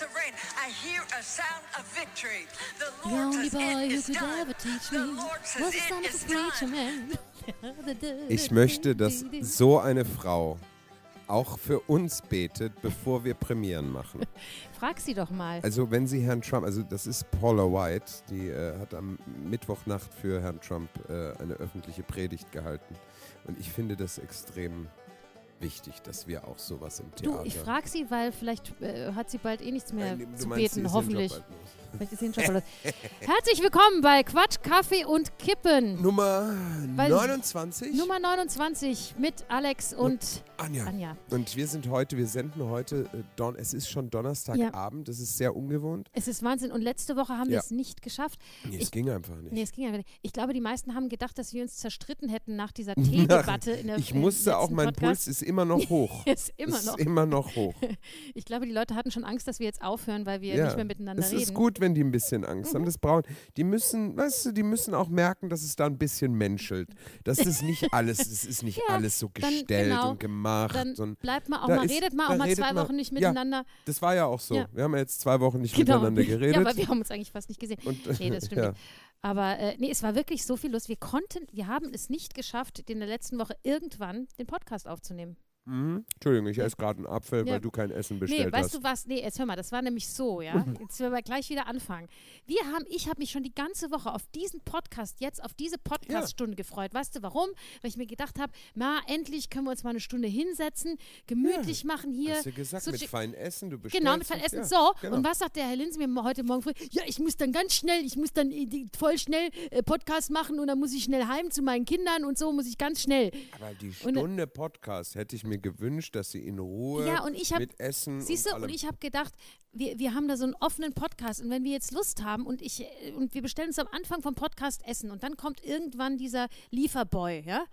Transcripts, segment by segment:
The The Lord only says boy it who could ever teach The me Lord was the son of a preacher man. Ich möchte, dass so eine Frau auch für uns betet, bevor wir Premieren machen. Frag sie doch mal. Also wenn sie Herrn Trump, also das ist Paula White, die äh, hat am Mittwochnacht für Herrn Trump äh, eine öffentliche Predigt gehalten. Und ich finde das extrem wichtig, dass wir auch sowas im Du, Theater... ich frag sie, weil vielleicht äh, hat sie bald eh nichts mehr Nein, du zu meinst, beten, hoffentlich. Vielleicht ist sie ein Schokolade. Herzlich willkommen bei Quatsch, Kaffee und Kippen. Nummer Weil- 29? Nummer 29 mit Alex und Anja. Anja. Und wir sind heute, wir senden heute, äh, Don es ist schon Donnerstagabend, das ist sehr ungewohnt. Es ist Wahnsinn. Und letzte Woche haben wir Ja. es nicht geschafft. Nee, Ich- es ging einfach nicht. Nee, es ging einfach nicht. Ich glaube, die meisten haben gedacht, dass wir uns zerstritten hätten nach dieser Teedebatte in der ich musste auch, letzten mein Podcast. Puls ist immer noch hoch. Ist immer ist noch. immer noch hoch. Ich glaube, die Leute hatten schon Angst, dass wir jetzt aufhören, weil wir ja. nicht mehr miteinander es reden. Mhm. ist gut, wenn die ein bisschen Angst haben. Das brauchen, die müssen, weißt du, die müssen auch merken, dass es da ein bisschen menschelt. Dass das nicht alles, es ist nicht Ja, alles so gestellt genau, und gemacht. Dann und bleibt mal auch mal, ist- redet mal auch mal zwei man- Wochen nicht Ja. miteinander. das war ja auch so. Ja. Wir haben ja jetzt zwei Wochen nicht Genau. miteinander geredet. Ja, aber wir haben uns eigentlich fast nicht gesehen. und, Nee, das stimmt ja. nicht. Aber äh, nee, es war wirklich so viel los. Wir konnten, wir haben es nicht geschafft, in der letzten Woche irgendwann den Podcast aufzunehmen. Mhm. Entschuldigung, ich esse gerade einen Apfel, Ja. weil du kein Essen Nee, bestellt weißt hast. du was? Nee, jetzt hör mal, das war nämlich so, ja. Jetzt werden wir gleich wieder anfangen. Wir haben, ich habe mich schon die ganze Woche auf diesen Podcast, jetzt auf diese Podcast-Stunde gefreut. Weißt du warum? Weil ich mir gedacht habe, na, endlich können wir uns mal eine Stunde hinsetzen, gemütlich machen hier. Hast du gesagt, so mit feinem Essen, du bestellst. Genau, mit feinem Essen. ja, so, genau. und was sagt der Herr Linse mir heute Morgen früh? Ja, ich muss dann ganz schnell, ich muss dann äh, voll schnell äh, Podcast machen und dann muss ich schnell heim zu meinen Kindern und so muss ich ganz schnell. Aber die Und- Stunde Podcast hätte ich mir gewünscht, dass sie in Ruhe Ja, und ich hab- mit Essen Siehst und du, allem. und ich habe gedacht, wir, wir haben da so einen offenen Podcast und wenn wir jetzt Lust haben und ich und wir bestellen uns am Anfang vom Podcast Essen und dann kommt irgendwann dieser Lieferboy, ja?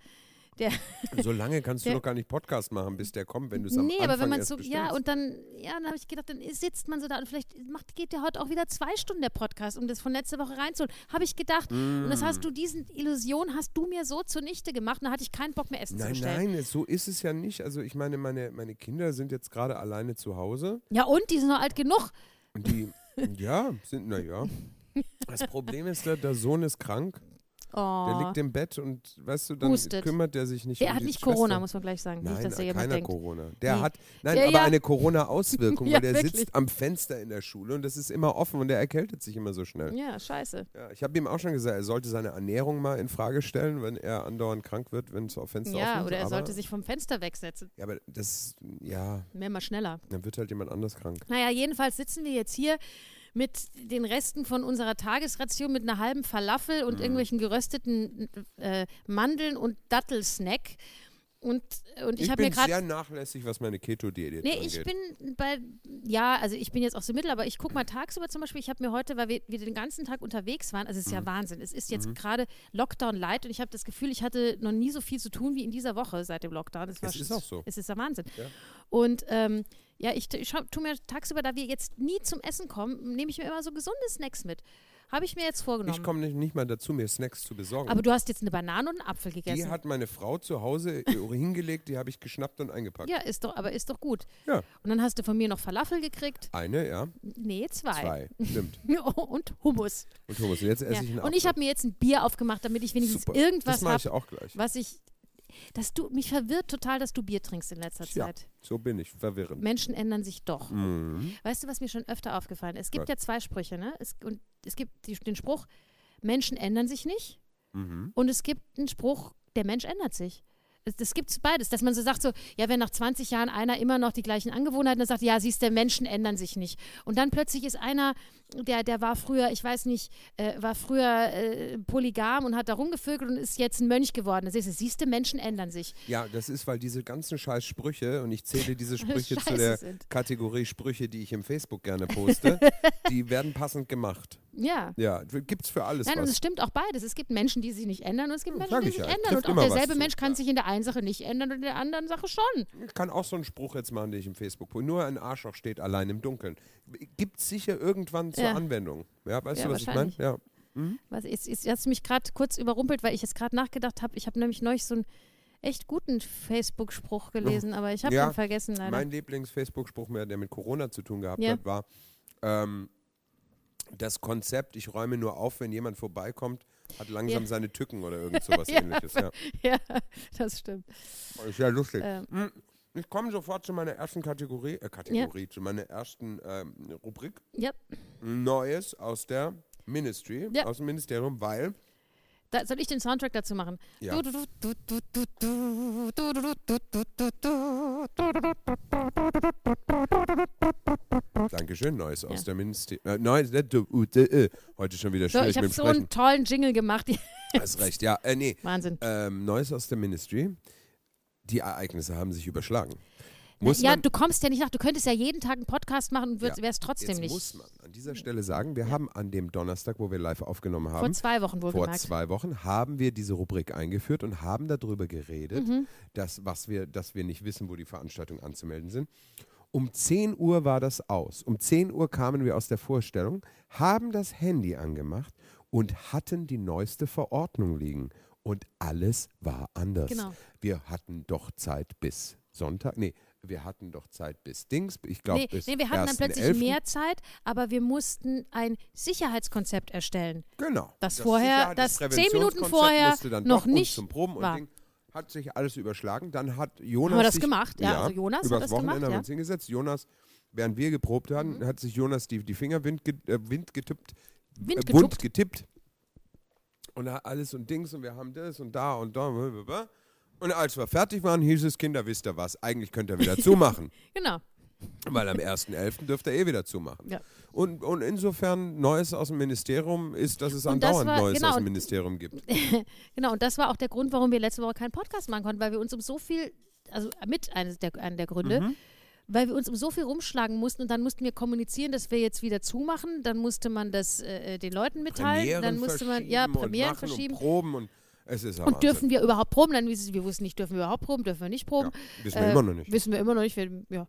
Der, so lange kannst du der- doch gar nicht Podcast machen, bis der kommt, wenn du es am nee, Anfang aber wenn man so, bestellst. ja, und dann, ja, dann habe ich gedacht, dann sitzt man so da und vielleicht macht, geht der heute auch wieder zwei Stunden der Podcast, um das von letzter Woche reinzuholen. Habe ich gedacht. Und das Mm. hast du, diesen Illusion hast du mir so zunichte gemacht, da hatte ich keinen Bock mehr Essen zu Nein, bestellen. nein, so ist es ja nicht. Also ich meine, meine, meine Kinder sind jetzt gerade alleine zu Hause Ja, und die sind noch alt genug. und die, ja, sind, naja. Das Problem ist, der, der Sohn ist krank, Oh. der liegt im Bett und, weißt du, dann Hustet. kümmert der sich nicht Der um hat nicht Schwester. Corona, muss man gleich sagen. Nein, nicht, dass da jemand keiner denkt. Corona. Der Nee. hat, nein, Ja, aber ja. eine Corona-Auswirkung, Ja, weil der wirklich. sitzt am Fenster in der Schule und das ist immer offen und der erkältet sich immer so schnell. Ja, scheiße. Ja, ich habe ihm auch schon gesagt, er sollte seine Ernährung mal in Frage stellen, wenn er andauernd krank wird, wenn es auf Fenster offen Ja, ist. oder er sollte sich vom Fenster wegsetzen. Ja, aber das, ja, Wäre mal schneller. dann wird halt jemand anders krank. Naja, jedenfalls sitzen wir jetzt hier mit den Resten von unserer Tagesration mit einer halben Falafel Mhm. und irgendwelchen gerösteten äh, Mandeln und Dattelsnack. Und, und ich, Ich, habe mir bin gerade. sehr nachlässig, was meine Keto-Diät Nee, angeht. ich bin bei, ja, also ich bin jetzt auch so mittel, aber ich gucke mal tagsüber zum Beispiel, ich habe mir heute, weil wir, wir den ganzen Tag unterwegs waren, also es ist Mhm. ja Wahnsinn, es ist jetzt gerade Lockdown light und ich habe das Gefühl, ich hatte noch nie so viel zu tun wie in dieser Woche seit dem Lockdown. Es, war Es ist auch so. Es ist ja Wahnsinn. Ja. Und ähm, ja, ich, ich tu mir tagsüber, da wir jetzt nie zum Essen kommen, nehme ich mir immer so gesunde Snacks mit. Habe ich mir jetzt vorgenommen. Ich komme nicht, nicht mal dazu, mir Snacks zu besorgen. aber du hast jetzt eine Banane und einen Apfel die gegessen. hat meine Frau zu Hause hingelegt, die habe ich geschnappt und eingepackt. ja, ist doch, aber ist doch gut. Ja. Und dann hast du von mir noch Falafel gekriegt. Eine, ja. Nee, zwei. Zwei, stimmt. und Hummus. Und Thomas, und jetzt esse Ja. ich einen Und ich Apfel. habe mir jetzt ein Bier aufgemacht, damit ich wenigstens Super. irgendwas Das mache habe, ich auch gleich. was ich. Dass du, mich verwirrt total, dass du Bier trinkst in letzter Ja, Zeit. so bin ich, verwirrend. Menschen ändern sich doch. Mhm. Weißt du, was mir schon öfter aufgefallen ist? Es gibt Was? ja zwei Sprüche, ne? Es, und es gibt die, den Spruch, Menschen ändern sich nicht. Mhm. Und es gibt einen Spruch, der Mensch ändert sich. Das, gibt es beides, dass man so sagt, so, ja, wenn nach 20 Jahren einer immer noch die gleichen Angewohnheiten hat, dann sagt, ja, siehst du, Menschen ändern sich nicht. Und dann plötzlich ist einer, der, der war früher, ich weiß nicht, äh, war früher äh, polygam und hat da rumgevögelt und ist jetzt ein Mönch geworden. Das ist, siehst du, Menschen ändern sich. Ja, das ist, weil diese ganzen scheiß Sprüche, und ich zähle diese Sprüche zu der sind. Kategorie Sprüche, die ich im Facebook gerne poste, die werden passend gemacht. Ja. Ja, gibt's für alles Nein, und es was. stimmt auch beides. Es gibt Menschen, die sich nicht ändern und es gibt Ja, Menschen, sag die ich sich ja. ändern. Trifft Und auch was derselbe Mensch kann ja. sich in der einen Sache nicht ändern und in der anderen Sache schon. Ich kann auch so einen Spruch jetzt machen, den ich im Facebook poste. Nur ein Arschloch steht allein im Dunkeln. Gibt's sicher irgendwann zur Ja. Anwendung. Ja, weißt du, was ich meine? Ja. Was, jetzt, jetzt hast du mich gerade kurz überrumpelt, weil ich jetzt gerade nachgedacht habe. Ich habe nämlich neulich so einen echt guten Facebook-Spruch gelesen, aber ich habe ihn vergessen leider. Mein Lieblings-Facebook-Spruch, mehr, der mit Corona zu tun gehabt hat, war ähm, das Konzept, ich räume nur auf, wenn jemand vorbeikommt, hat langsam Ja. seine Tücken oder irgend sowas Ja. ähnliches. Ja. ja, das stimmt. Ist ja lustig. Ähm. Hm, Ich komme sofort zu meiner ersten Kategorie, äh, Kategorie, zu meiner ersten ähm, Rubrik. Ja, Neues aus der Ministry, Ja. aus dem Ministerium, weil da, soll ich den Soundtrack dazu machen? Ja. Dankeschön, Neues aus Ja. der Ministerium. Äh, Neues, äh, heute schon wieder So, schwierig ich habe mit dem so Sprechen. einen tollen Jingle gemacht. Hast recht, ja. Äh, nee, Wahnsinn. ähm, Neues aus der Ministry. Die Ereignisse haben sich überschlagen. Muss ja, du kommst ja nicht nach. Du könntest ja jeden Tag einen Podcast machen und Ja, wärst trotzdem jetzt nicht. muss man an dieser Stelle sagen, wir haben an dem Donnerstag, wo wir live aufgenommen Vor haben, zwei Wochen vor wohlgemerkt. zwei Wochen, haben wir diese Rubrik eingeführt und haben darüber geredet, Mhm. dass, was wir, dass wir nicht wissen, wo die Veranstaltungen anzumelden sind. Um 10 Uhr war das aus. Um 10 Uhr kamen wir aus der Vorstellung, haben das Handy angemacht und hatten die neueste Verordnung liegen. Und alles war anders. Genau. Wir hatten doch Zeit bis Sonntag. Nee, wir hatten doch Zeit bis Dings. Ich glaube, Nee, bis nee, wir hatten dann plötzlich 1.11.. mehr Zeit, aber wir mussten ein Sicherheitskonzept erstellen. Genau. Das vorher- Sicherheit- das zehn Minuten vorher noch nicht zum Proben und war. Ding. Hat sich alles überschlagen. Dann hat Jonas. Haben wir das sich, gemacht? Ja, also Jonas hat übers das Wochenende gemacht, haben wir ja. Mhm. uns hingesetzt. Jonas, während wir geprobt hatten, hat sich Jonas die, die Finger wind, ge, äh, wind getippt. Wind äh, getuppt. getippt. Und hat alles und Dings und wir haben das und da und da. Und als wir fertig waren, hieß es, Kinder, wisst ihr was, eigentlich könnt ihr wieder zumachen. Genau. Weil am 1.11. dürft ihr eh wieder zumachen. Ja. Und, und insofern Neues aus dem Ministerium ist, dass es Und das andauernd war- Neues genau, aus dem und- Ministerium gibt. Genau, und das war auch der Grund, warum wir letzte Woche keinen Podcast machen konnten, weil wir uns um so viel, also mit eines der, einer der Gründe, Mhm. weil wir uns um so viel rumschlagen mussten und dann mussten wir kommunizieren, dass wir jetzt wieder zumachen, dann musste man das äh, den Leuten mitteilen, Premieren dann musste man, ja, und Premieren machen verschieben. Und Proben und es ist Und dürfen wir überhaupt proben? Dann wissen wir wussten nicht, dürfen wir überhaupt proben, dürfen wir nicht proben. Ja, wissen wir Äh, immer noch nicht. Wissen wir immer noch nicht. Wir, ja.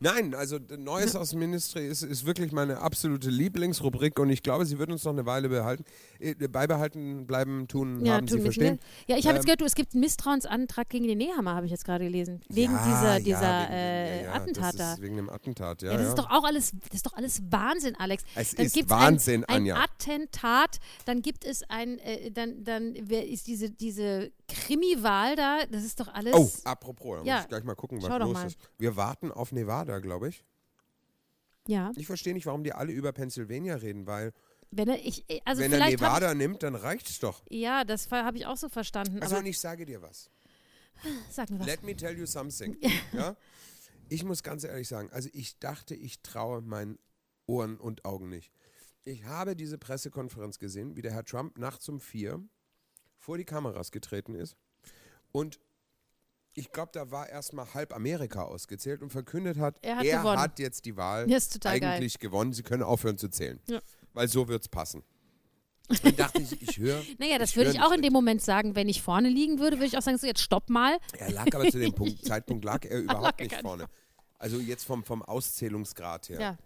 Nein, also Neues aus dem Ministry ist, ist wirklich meine absolute Lieblingsrubrik und ich glaube, sie wird uns noch eine Weile behalten, äh, beibehalten, bleiben, tun, Ja, haben, tun Sie verstehen. wir. Ja, ich habe jetzt Ähm, gehört, du, es gibt einen Misstrauensantrag gegen den Nehammer, habe ich jetzt gerade gelesen. Wegen ja, dieser, ja, dieser wegen dem- äh, ja, ja, Attentat das da. ist wegen dem Attentat, ja. Ja, das ja. ist doch auch alles, das ist doch alles Wahnsinn, Alex. Es dann ist Wahnsinn, ein, ein Anja. Attentat, dann gibt es ein, äh, dann, dann wer ist diese, diese Krimi-Wahl da, das ist doch alles. Oh, apropos, da Ja, muss ich gleich mal gucken, was doch los mal. ist. Wir warten auf Nevada, glaube ich. Ja, Ich verstehe nicht, warum die alle über Pennsylvania reden, weil wenn er, ich, äh, also wenn er Nevada nimmt, dann reicht's doch. ich, ja, das habe ich auch so verstanden, Also und ich sage dir was. sag mir was. Let me tell you something. ja? Ich muss ganz ehrlich sagen, also ich dachte, ich traue meinen Ohren und Augen nicht. Ich habe diese Pressekonferenz gesehen, wie der Herr Trump nachts um vier vor die Kameras getreten ist und ich glaube, da war erstmal halb Amerika ausgezählt und verkündet hat, Er hat gewonnen. hat jetzt die Wahl total geil. eigentlich gewonnen. Sie können aufhören zu zählen. Ja. Weil so wird es passen. Dann dachte ich, ich höre. Naja, das würde ich auch in dem Moment sagen, wenn ich vorne liegen würde, würde ich auch sagen, so jetzt stopp mal. Er lag aber zu dem Punkt, Zeitpunkt lag er überhaupt er nicht gar nicht vorne. Also jetzt vom, vom Auszählungsgrad her. Ja.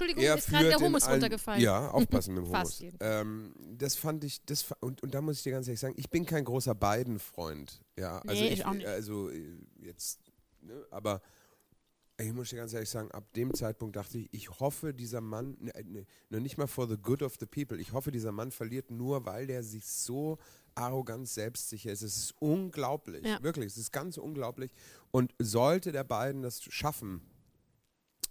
Entschuldigung, Er mir ist gerade der Hummus allen- runtergefallen. Ja, aufpassen mit dem Hummus. Ähm, das fand ich, das und, und da muss ich dir ganz ehrlich sagen, ich bin kein großer Biden-Freund. Ja, also Nee, ich, ich auch nicht. also äh, jetzt, ne, aber ich muss dir ganz ehrlich sagen, ab dem Zeitpunkt dachte ich, ich hoffe, dieser Mann, ne, ne, noch nicht mal for the good of the people, ich hoffe, dieser Mann verliert nur, weil der sich so arrogant selbstsicher ist. Es ist unglaublich, Ja. wirklich, es ist ganz unglaublich. Und sollte der Biden das schaffen,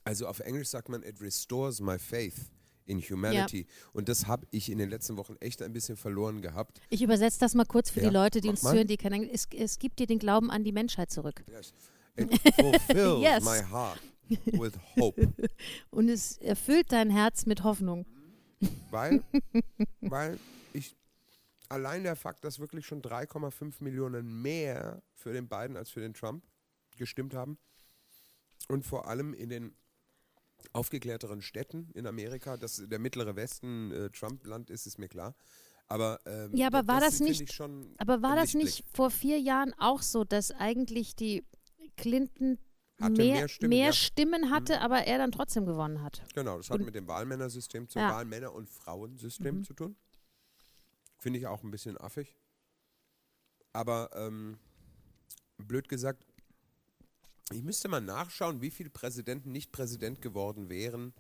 also auf Englisch sagt man, it restores my faith in humanity. Und das habe ich in den letzten Wochen echt ein bisschen verloren gehabt. Ich übersetze das mal kurz für Ja, die Leute, die mach uns mal. zuhören, die kennen. Es, es gibt dir den Glauben an die Menschheit zurück. Yes. It fulfills Yes. my heart with hope. Und es erfüllt dein Herz mit Hoffnung. Weil, weil ich allein der Fakt, dass wirklich schon 3,5 Millionen mehr für den Biden als für den Trump gestimmt haben und vor allem in den aufgeklärteren Städten in Amerika. Dass der mittlere Westen äh, Trump-Land ist, ist mir klar. Aber, ähm, Ja, aber war das finde nicht- Aber war das nicht vor vier Jahren auch so, dass eigentlich die Clinton Hatte mehr, mehr Stimmen, mehr ja. Mhm. Stimmen hatte, aber er dann trotzdem gewonnen hat? Genau, das hat Und- mit dem Wahlmännersystem, zum Ja. Wahlmänner- und Frauensystem Mhm. zu tun. Finde ich auch ein bisschen affig. Aber ähm, blöd gesagt, ich müsste mal nachschauen, wie viele Präsidenten nicht Präsident geworden wären,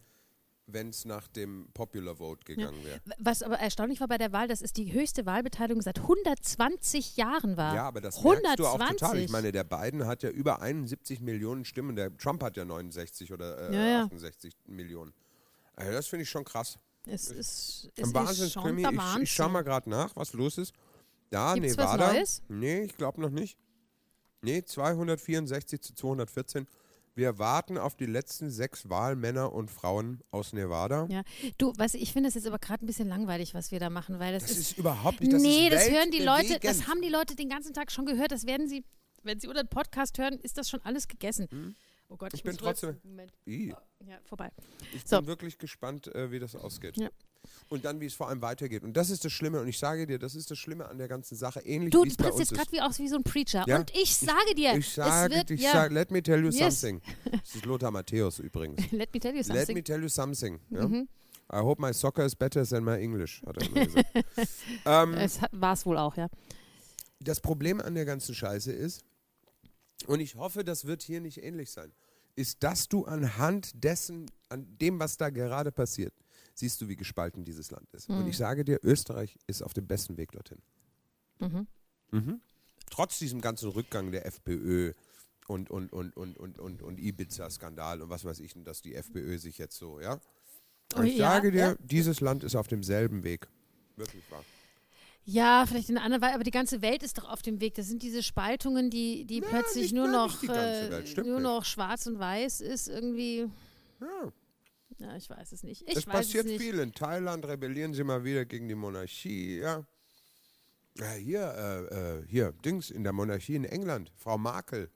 wenn es nach dem Popular Vote gegangen wäre. Was aber erstaunlich war bei der Wahl, dass es die höchste Wahlbeteiligung seit 120 Jahren war. Ja, aber das 120. merkst du auch total. Ich meine, der Biden hat ja über 71 Millionen Stimmen, der Trump hat ja 69 oder äh, Ja, ja. 68 Millionen. Also das finde ich schon krass. es ist, es ist Wahnsinnskrimi. schon der Ich, Wahnsinn. ich schau mal gerade nach, was los ist. Da, Gibt's was Nevada. Neues? Nee, ich glaube noch nicht. Nee, 264 zu 214. Wir warten auf die letzten sechs Wahlmänner und Frauen aus Nevada. Ja. Du, weißt du, ich finde es jetzt aber gerade ein bisschen langweilig, was wir da machen, weil das, Das ist, ist überhaupt nicht, das nee, ist das hören die Leute, das haben die Leute den ganzen Tag schon gehört. Das werden sie, wenn sie unter den Podcast hören, ist das schon alles gegessen. Oh Gott, ich, Hm? Ich bin trotzdem-. Moment. Ja, vorbei. Ich So. bin wirklich gespannt, äh, wie das ausgeht. Ja. Und dann, wie es vor allem weitergeht. Und das ist das Schlimme. Und ich sage dir, das ist das Schlimme an der ganzen Sache. Ähnlich Du, wie du es trittst jetzt gerade wie aus wie so ein Preacher. Ja. Und ich sage dir, Ich sage, es wird, ich ja, sage, let me tell you Yes. something. Das ist Lothar Matthäus übrigens. let me tell you Let something. me tell you something. Ja? Mhm. I hope my soccer is better than my English, hat er immer gesagt. ähm, Es war es wohl auch, ja. das Problem an der ganzen Scheiße ist, und ich hoffe, das wird hier nicht ähnlich sein, ist, dass du anhand dessen, an dem, was da gerade passiert, siehst du, wie gespalten dieses Land ist. Und ich sage dir, Österreich ist auf dem besten Weg dorthin. Mhm. Mhm. Trotz diesem ganzen Rückgang der FPÖ und, und, und, und, und, und, und Ibiza-Skandal und was weiß ich, dass die FPÖ sich jetzt so, ja. Und ich ja, sage dir, ja. dieses Land ist auf demselben Weg. Wirklich wahr. Ja, vielleicht in einer anderen Weise, aber die ganze Welt ist doch auf dem Weg. Das sind diese Spaltungen, die, die plötzlich nicht- nur noch, äh, nur nicht. noch schwarz und weiß ist irgendwie. Ja. Ja, ich weiß es nicht. Ich Es passiert es viel. In Thailand rebellieren sie mal wieder gegen die Monarchie, ja. Ja, hier, äh, äh, hier, Dings, in der Monarchie in England, Frau Markel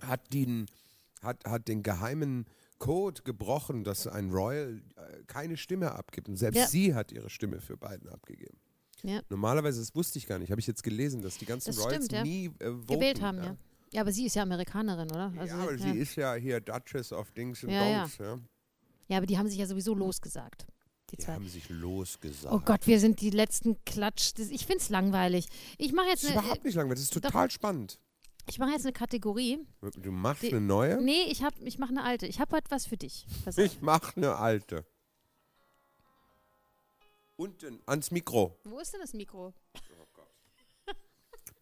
hat den, hat, hat den geheimen Code gebrochen, dass ein Royal äh, keine Stimme abgibt. Und selbst Ja. sie hat ihre Stimme für Biden abgegeben. Ja. Normalerweise, das wusste ich gar nicht, habe ich jetzt gelesen, dass die ganzen Das Royals stimmt, ja. nie äh, voten, Gewählt haben, ja. ja. aber sie ist ja Amerikanerin, oder? Also, ja, aber ja. sie ist ja hier Duchess of Dings and Ja, ja. Don'ts. Ja. Ja, aber die haben sich ja sowieso losgesagt. Die Die zwei. haben sich losgesagt. Oh Gott, wir sind die letzten Klatsch. Ich finde es langweilig. Ich mache jetzt, Das ist eine, überhaupt nicht langweilig, das ist doch. total spannend. ich mache jetzt eine Kategorie. Du machst Die- eine neue? Nee, ich, hab- ich mache eine alte. Ich habe heute was für dich. Pass. Ich mach eine alte. Unten ans Mikro. Wo ist denn das Mikro?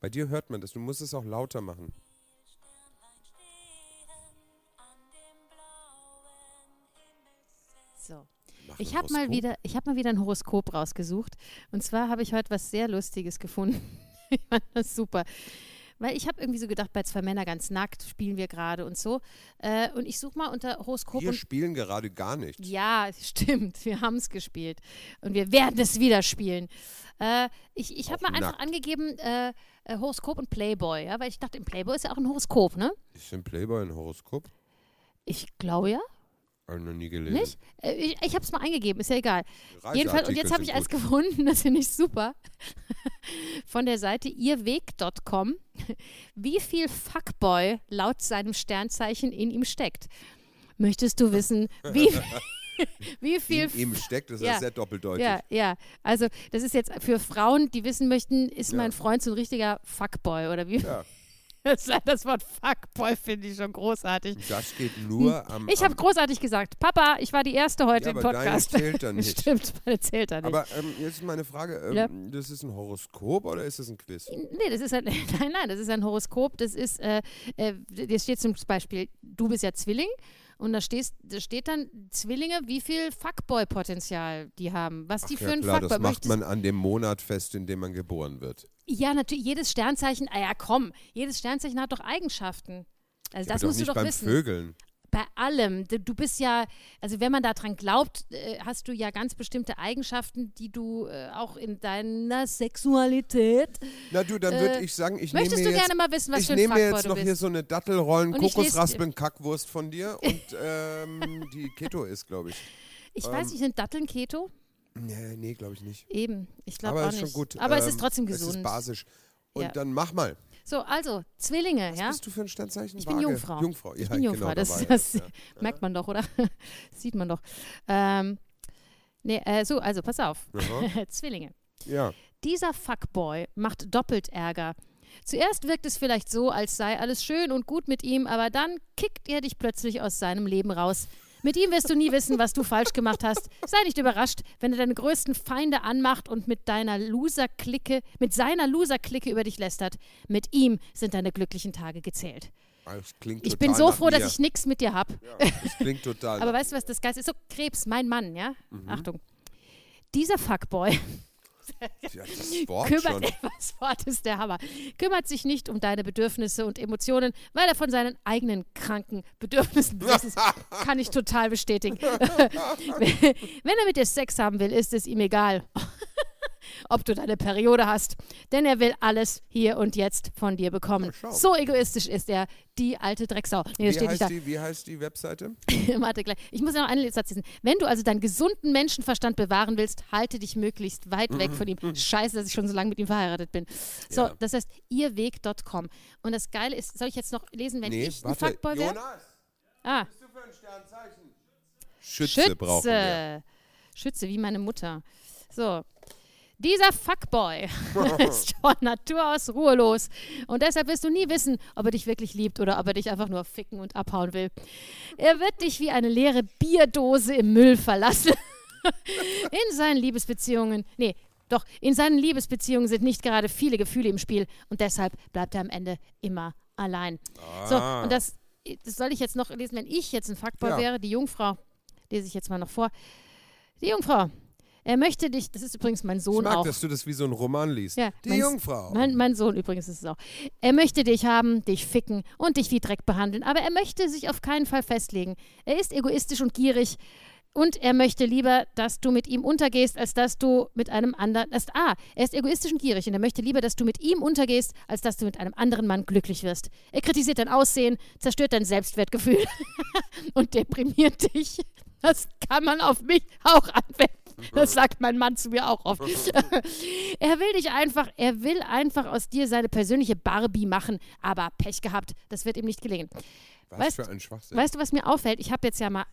Bei dir hört man das. Du musst es auch lauter machen. So. Ich habe mal wieder, ich habe mal wieder ein Horoskop rausgesucht. Und zwar habe ich heute was sehr Lustiges gefunden. ich fand das super. Weil ich habe irgendwie so gedacht, bei zwei Männer ganz nackt spielen wir gerade und so. Äh, und ich suche mal unter Horoskop Wir spielen gerade gar nichts. ja, stimmt. Wir haben es gespielt. Und wir werden es wieder spielen. Äh, ich ich habe mal einfach nackt. angegeben äh, äh, Horoskop und Playboy, ja, weil ich dachte, im Playboy ist ja auch ein Horoskop, ne? Ist ein Playboy ein Horoskop? Ich glaube ja, Habe ich noch nie gelesen. nicht? Äh, ich ich habe es mal eingegeben, ist ja egal. Jedenfalls, und jetzt habe ich eins gut. gefunden, das finde ich super. Von der Seite ihrweg.com. Wie viel Fuckboy laut seinem Sternzeichen in ihm steckt. Möchtest du wissen, wie, wie viel In ihm steckt, das ist Ja. ja. sehr doppeldeutig. Ja, ja. Also das ist jetzt für Frauen, die wissen möchten, ist Ja. mein Freund so ein richtiger Fuckboy oder wie? Ja. Das, das Wort Fuckboy finde ich schon großartig. Das geht nur am. Hm. Ich habe am, großartig gesagt, Papa, ich war die Erste heute Ja, im aber deine Podcast. zählt dann nicht. Stimmt, meine zählt da nicht. Aber ähm, jetzt ist meine Frage: ähm, Ja. Das ist ein Horoskop oder ist das ein Quiz? Nee, das ist ein, nein, nein, das ist ein Horoskop. Das ist, äh, äh, da steht zum Beispiel, du bist ja Zwilling und da, stehst, da steht dann Zwillinge, wie viel Fuckboy-Potenzial die haben, was die Ach für ja, ein klar, Fuckboy das macht man an dem Monat fest, in dem man geboren wird. Ja, natürlich, jedes Sternzeichen, ah ja komm, jedes Sternzeichen hat doch Eigenschaften. Also Ja, das musst doch du doch beim wissen. Vögeln. Bei allem. Du, bist ja, also wenn man daran glaubt, äh, hast du ja ganz bestimmte Eigenschaften, die du äh, auch in deiner Sexualität. Na du, dann würde ich sagen, ich nehme Möchtest mir du jetzt, gerne mal wissen, was ich für ein nehme mir jetzt noch hier so eine Dattelrollen, Kokosraspeln, Kackwurst von dir und ähm, die Keto ist, glaube ich. Ich Ähm, weiß nicht, sind Datteln Keto? Nee, nee glaube ich nicht. Eben, ich glaube Aber auch ist nicht. schon gut. Aber es ist Ähm, trotzdem Es gesund. ist basisch. Und Ja. dann mach mal. So, also, Zwillinge, Was ja? bist du für ein Sternzeichen? Ich bin Waage. Jungfrau. Jungfrau, Ich ja, bin Jungfrau, genau, das, das ja. merkt man doch, oder? Sieht man doch. Ähm, nee, äh, so, also pass auf. Zwillinge. Ja. Dieser Fuckboy macht doppelt Ärger. Zuerst wirkt es vielleicht so, als sei alles schön und gut mit ihm, aber dann kickt er dich plötzlich aus seinem Leben raus. Mit ihm wirst du nie wissen, was du falsch gemacht hast. Sei nicht überrascht, wenn er deine größten Feinde anmacht und mit deiner Loser-Clique, mit seiner Loser-Clique über dich lästert. Mit ihm sind deine glücklichen Tage gezählt. Klingt Ich bin so froh, mir. dass ich nichts mit dir habe. Ja, das klingt total. Aber weißt du, was das Geilste ist? So, Krebs, mein Mann, ja? Mhm. Achtung. Dieser Fuckboy ja, das Wort kümmert, schon. das Wort ist der Hammer, kümmert sich nicht um deine Bedürfnisse und Emotionen, weil er von seinen eigenen kranken Bedürfnissen ist. Kann ich total bestätigen. Wenn er mit dir Sex haben will, ist es ihm egal, ob du deine Periode hast, denn er will alles hier und jetzt von dir bekommen. So egoistisch ist er, die alte Drecksau. Nee, Wie heißt, die, wie heißt die Webseite? Warte gleich. Ich muss ja noch einen Satz lesen. Wenn du also deinen gesunden Menschenverstand bewahren willst, halte dich möglichst weit weg von ihm. Scheiße, dass ich schon so lange mit ihm verheiratet bin. So, Ja. das heißt ihrweg.com. Und das Geile ist, soll ich jetzt noch lesen, wenn nee, ich ein warte. Fuckboy wäre? Jonas, Ah, bist du für ein Sternzeichen? Schütze, brauchen wir. Schütze. Schütze, wie meine Mutter. So. Dieser Fuckboy ist von Natur aus ruhelos. Und deshalb wirst du nie wissen, ob er dich wirklich liebt oder ob er dich einfach nur ficken und abhauen will. Er wird dich wie eine leere Bierdose im Müll verlassen. In seinen Liebesbeziehungen, nee, doch, in seinen Liebesbeziehungen sind nicht gerade viele Gefühle im Spiel und deshalb bleibt er am Ende immer allein. So, Ah. und das, das soll ich jetzt noch lesen, wenn ich jetzt ein Fuckboy Ja. wäre, die Jungfrau, lese ich jetzt mal noch vor. Die Jungfrau, er möchte dich, das ist übrigens mein Ich Sohn mag, auch. dass du das wie so ein Roman liest. Ja, die mein- Jungfrau. Mein, mein Sohn übrigens ist es auch. Er möchte dich haben, dich ficken und dich wie Dreck behandeln, aber er möchte sich auf keinen Fall festlegen. Er ist egoistisch und gierig und er möchte lieber, dass du mit ihm untergehst, als dass du mit einem anderen. Das, ah, er ist egoistisch und gierig und er möchte lieber, dass du mit ihm untergehst, als dass du mit einem anderen Mann glücklich wirst. Er kritisiert dein Aussehen, zerstört dein Selbstwertgefühl und deprimiert dich. Das kann man auf mich auch anwenden. Das sagt mein Mann zu mir auch oft. er will dich einfach, er will einfach aus dir seine persönliche Barbie machen, aber Pech gehabt, das wird ihm nicht gelingen. Was weißt- für ein Schwachsinn. Weißt du, was mir auffällt? Ich habe jetzt ja mal.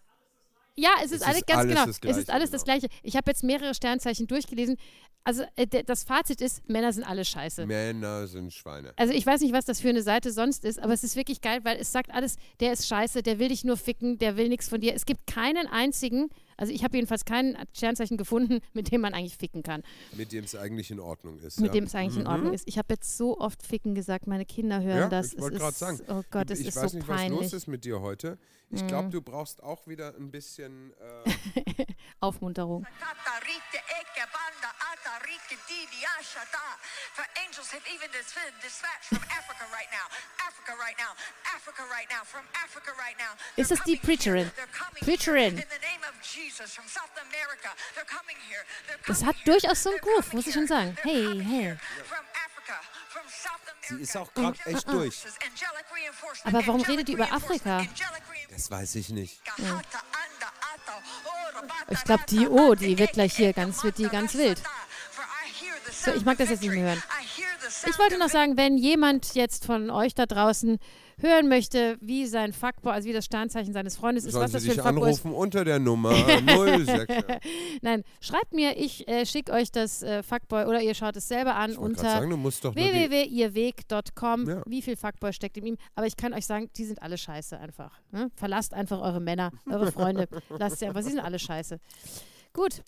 Ja, es ist, Es alles ist ganz alles genau. das es Gleiche, ist alles das genau. Gleiche. Ich habe jetzt mehrere Sternzeichen durchgelesen. Also äh, das Fazit ist, Männer sind alle scheiße. Männer sind Schweine. Also ich weiß nicht, was das für eine Seite sonst ist, aber es ist wirklich geil, weil es sagt alles, der ist scheiße, der will dich nur ficken, der will nichts von dir. Es gibt keinen einzigen, also ich habe jedenfalls keinen Sternzeichen gefunden, mit dem man eigentlich ficken kann. Mit dem es eigentlich in Ordnung ist. Mit ja. dem es eigentlich in Ordnung ist. Ich habe jetzt so oft ficken gesagt, meine Kinder hören Ja, das. ich wollte Es gerade sagen. Oh Gott, es ich ist weiß so nicht, peinlich. Mhm. was los ist mit dir heute. Ich glaube, du brauchst auch wieder ein bisschen. Äh, Aufmunterung. Katarite eke banda atarike didi ashata. For angels have even dis- dispatched from Africa right now. Africa right now. Africa right now. From Africa right now. Ist das die. Preacherin? Preacherin. Here. In the name of Jesus from South America. They're coming here. They're Das hat here. durchaus so einen Groove, muss ich schon sagen. Hey, hey. Sie ist auch grad echt durch. forces, angelic reinforcement, Aber warum redet die über Afrika? das weiß ich nicht. Ich glaube, die O, die wird gleich hier ganz, wird die ganz wild. So, ich mag das jetzt nicht mehr hören. Ich wollte noch sagen, wenn jemand jetzt von euch da draußen hören möchte, wie sein Fuckboy, also wie das Sternzeichen seines Freundes ist, Sollen was Sie das für ein Fuckboy ist. anrufen unter der Nummer 06. ja. Nein, schreibt mir, ich äh, schicke euch das äh, Fuckboy oder ihr schaut es selber an unter sagen, www.ihrweg.com. Ja. Wie viel Fuckboy steckt in ihm? Aber ich kann euch sagen, die sind alle scheiße einfach. Ne? Verlasst einfach eure Männer, eure Freunde. Lasst sie einfach, sie sind alle scheiße. Gut,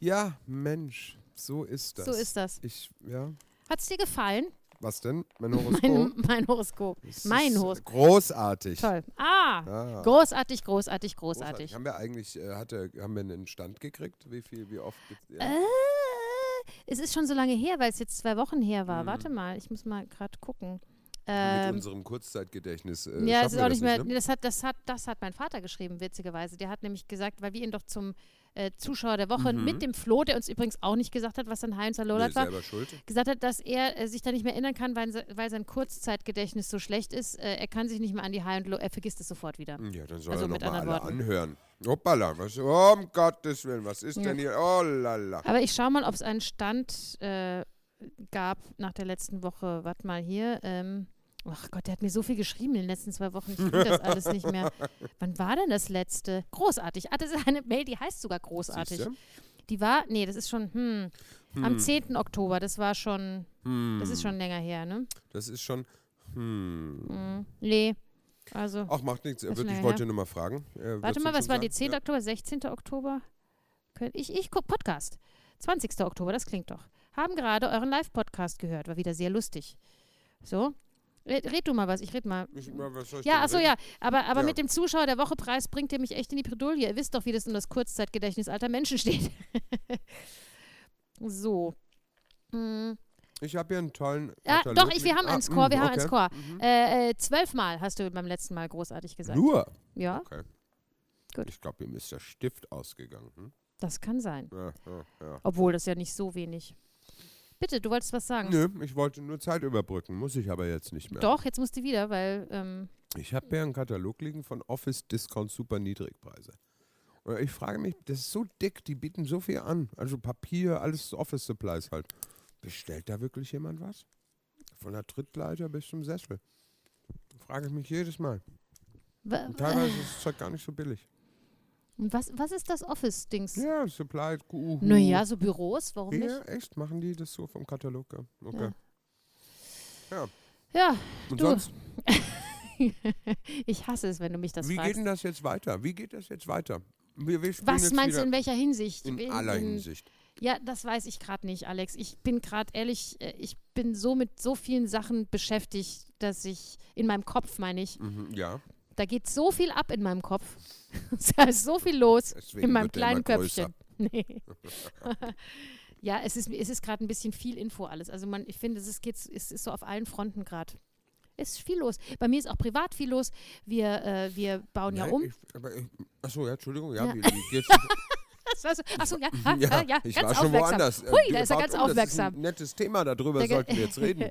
Ja, Mensch, so ist das. so ist das. Ich, ja. Hat es dir gefallen? Was denn? Mein Horoskop? Mein, mein Horoskop. Das Mein Horoskop. Großartig. Toll. Ah, Ah. großartig, großartig, großartig. Haben wir eigentlich, äh, hatte, haben wir einen Stand gekriegt? Wie viel, wie oft? Ja. Äh, es ist schon so lange her, weil es jetzt zwei Wochen her war. Mhm. Warte mal, ich muss mal gerade gucken. Ähm, unserem Kurzzeitgedächtnis. Äh, ja, es ist auch nicht mehr. ne? nee, Das hat, das, hat, das hat mein Vater geschrieben, witzigerweise. Der hat nämlich gesagt, weil wir ihn doch zum äh, Zuschauer der Woche Mhm. mit dem Flo, der uns übrigens auch nicht gesagt hat, was dann Nee, war, selber schuld. gesagt hat, dass er äh, sich da nicht mehr erinnern kann, weil, weil sein Kurzzeitgedächtnis so schlecht ist. Äh, er kann sich nicht mehr an die High und Low, er vergisst es sofort wieder. Ja, dann soll Also er mit anderen alle Worten. anhören. Hoppala, was, oh, um Gottes Willen, was ist Ja. denn hier? Oh lala. Aber ich schaue mal, ob es einen Stand äh, gab nach der letzten Woche. Warte mal hier. Ähm, ach Gott, der hat mir so viel geschrieben in den letzten zwei Wochen. Ich finde das alles nicht mehr. Wann war denn das letzte? Großartig. Ah, das ist eine Mail, die heißt sogar großartig. Siehste? Die war, nee, das ist schon, hm, am Hm. 10. Oktober. Das war schon, Hm. das ist schon länger her, ne? Das ist schon. Hm. Hm, nee. Also, Ach, macht nichts. Ich wollte nur mal fragen. Äh, warte mal, was war die sagen? 10. Ja. Oktober, 16. Oktober? Könnt- Ich, ich guck Podcast. 20. Oktober, das klingt doch. Haben gerade euren Live-Podcast gehört, war wieder sehr lustig. So. Red, red du mal was, ich red mal. Ich, was soll ich Ja, achso, reden? ja. Aber, aber Ja. mit dem Zuschauer der Woche-Preis bringt ihr mich echt in die Bredouille. Ihr wisst doch, wie das um das Kurzzeitgedächtnis alter Menschen steht. so. Hm. Ich habe hier einen tollen. Ja, doch, ich, wir haben ah, einen Score, mm, wir haben okay. einen Score. Mhm. Äh, äh, zwölfmal hast du beim letzten Mal großartig gesagt. Nur? Ja, Okay. Gut. Ich glaube, ihm ist der Stift ausgegangen. Hm? das kann sein. Ja, ja. Obwohl, das ja nicht so wenig. Bitte, du wolltest was sagen. Nö, ich wollte nur Zeit überbrücken. Muss ich aber jetzt nicht mehr. Doch, jetzt musst du wieder, weil ähm, Ich habe hier einen Katalog liegen von Office Discount Super Niedrigpreise. Und ich frage mich, das ist so dick, die bieten so viel an. Also Papier, alles Office Supplies halt. Bestellt da wirklich jemand was? Von der Trittleiter bis zum Sessel. Frage ich mich jedes Mal. Und teilweise ist das Zeug gar nicht so billig. Was, was ist das Office-Dings? Ja, Supply, Uhu. Naja, so Büros, warum Ja, nicht? echt? Machen die das so vom Katalog? Ja. Okay. Ja, Und Du, sonst, ich hasse es, wenn du mich das wie fragst. geht denn das jetzt weiter? Wie geht das jetzt weiter? Wir, wir Was meinst du in welcher Hinsicht? in In- aller in- Hinsicht. Ja, das weiß ich gerade nicht, Alex. Ich bin gerade ehrlich, äh, ich bin so mit so vielen Sachen beschäftigt, dass ich in meinem Kopf, meine ich, Mhm, ja, da geht so viel ab in meinem Kopf. da ist so viel los deswegen in meinem kleinen. Köpfchen. Nee. ja, es ist, es ist gerade ein bisschen viel Info alles. Also man, ich finde, es ist, geht's- es ist so auf allen Fronten gerade. Es ist viel los. Bei mir ist auch privat viel los. Wir, äh, wir bauen ja Nein, um. Ich, ich, achso, ja, Entschuldigung, ja, Ja. Wie, wie geht's? Das war so, achso, ja, ja, ja, ich ganz war schon aufmerksam. woanders. Äh, Hui, da ist er ganz um, Das ist aufmerksam. ein nettes Thema, darüber ge- sollten wir jetzt reden.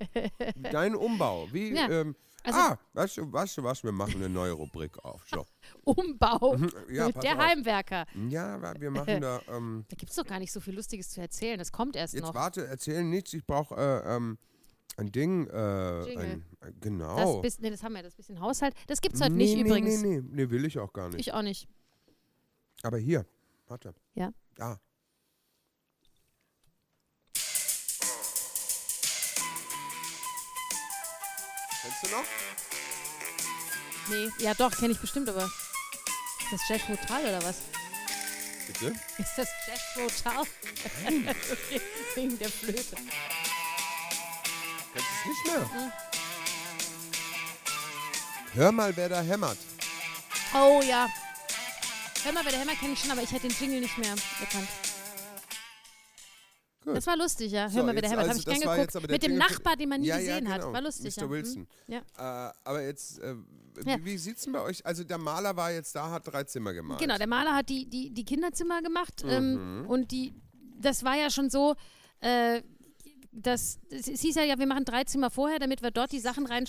Dein Umbau. Wie, Ja, ähm, also- ah, weißt du, weißt du was, wir machen eine neue Rubrik auf. So. Umbau. Ja, pass der auf. Heimwerker. Ja, aber wir machen da, ähm, Da gibt es doch gar nicht so viel Lustiges zu erzählen. Das kommt erst jetzt noch. warte, erzähl nichts, ich brauche äh, ähm, ein Ding, äh, ein, äh, Das, genau. bis, nee, das haben wir, das bisschen Haushalt. Das gibt es heute nee, nicht nee, übrigens. Nee, nee, nee, will ich auch gar nicht. Ich auch nicht. Aber hier, warte. Ja. Da. Kennst du noch? Nee, ja doch, kenne ich bestimmt, aber. Ist das Jeff Hotel oder was? Bitte? Ist das Jeff Hotel? Wegen der Flöte. Kennst du es nicht mehr? Hm. Hör mal, wer da hämmert. Oh ja. Hör mal, wer der Hämmer kenne ich schon, aber ich hätte den Jingle nicht mehr erkannt. Gut. Das war lustig, ja. Hör So, mal, wer der jetzt Hämmer. also Habe ich gern geguckt. Mit dem Nachbar, den man nie ja, gesehen ja, hat. genau. War lustig, Mr. ja. Wilson. Hm? Ja. Äh, aber jetzt, äh, wie, wie sieht's denn bei euch? Also der Maler war jetzt da, hat drei Zimmer gemalt. Genau, der Maler hat die, die, die Kinderzimmer gemacht Mhm. ähm, und die, das war ja schon so, äh, das, es hieß ja, ja, wir machen drei Zimmer vorher, damit wir dort die Sachen rein.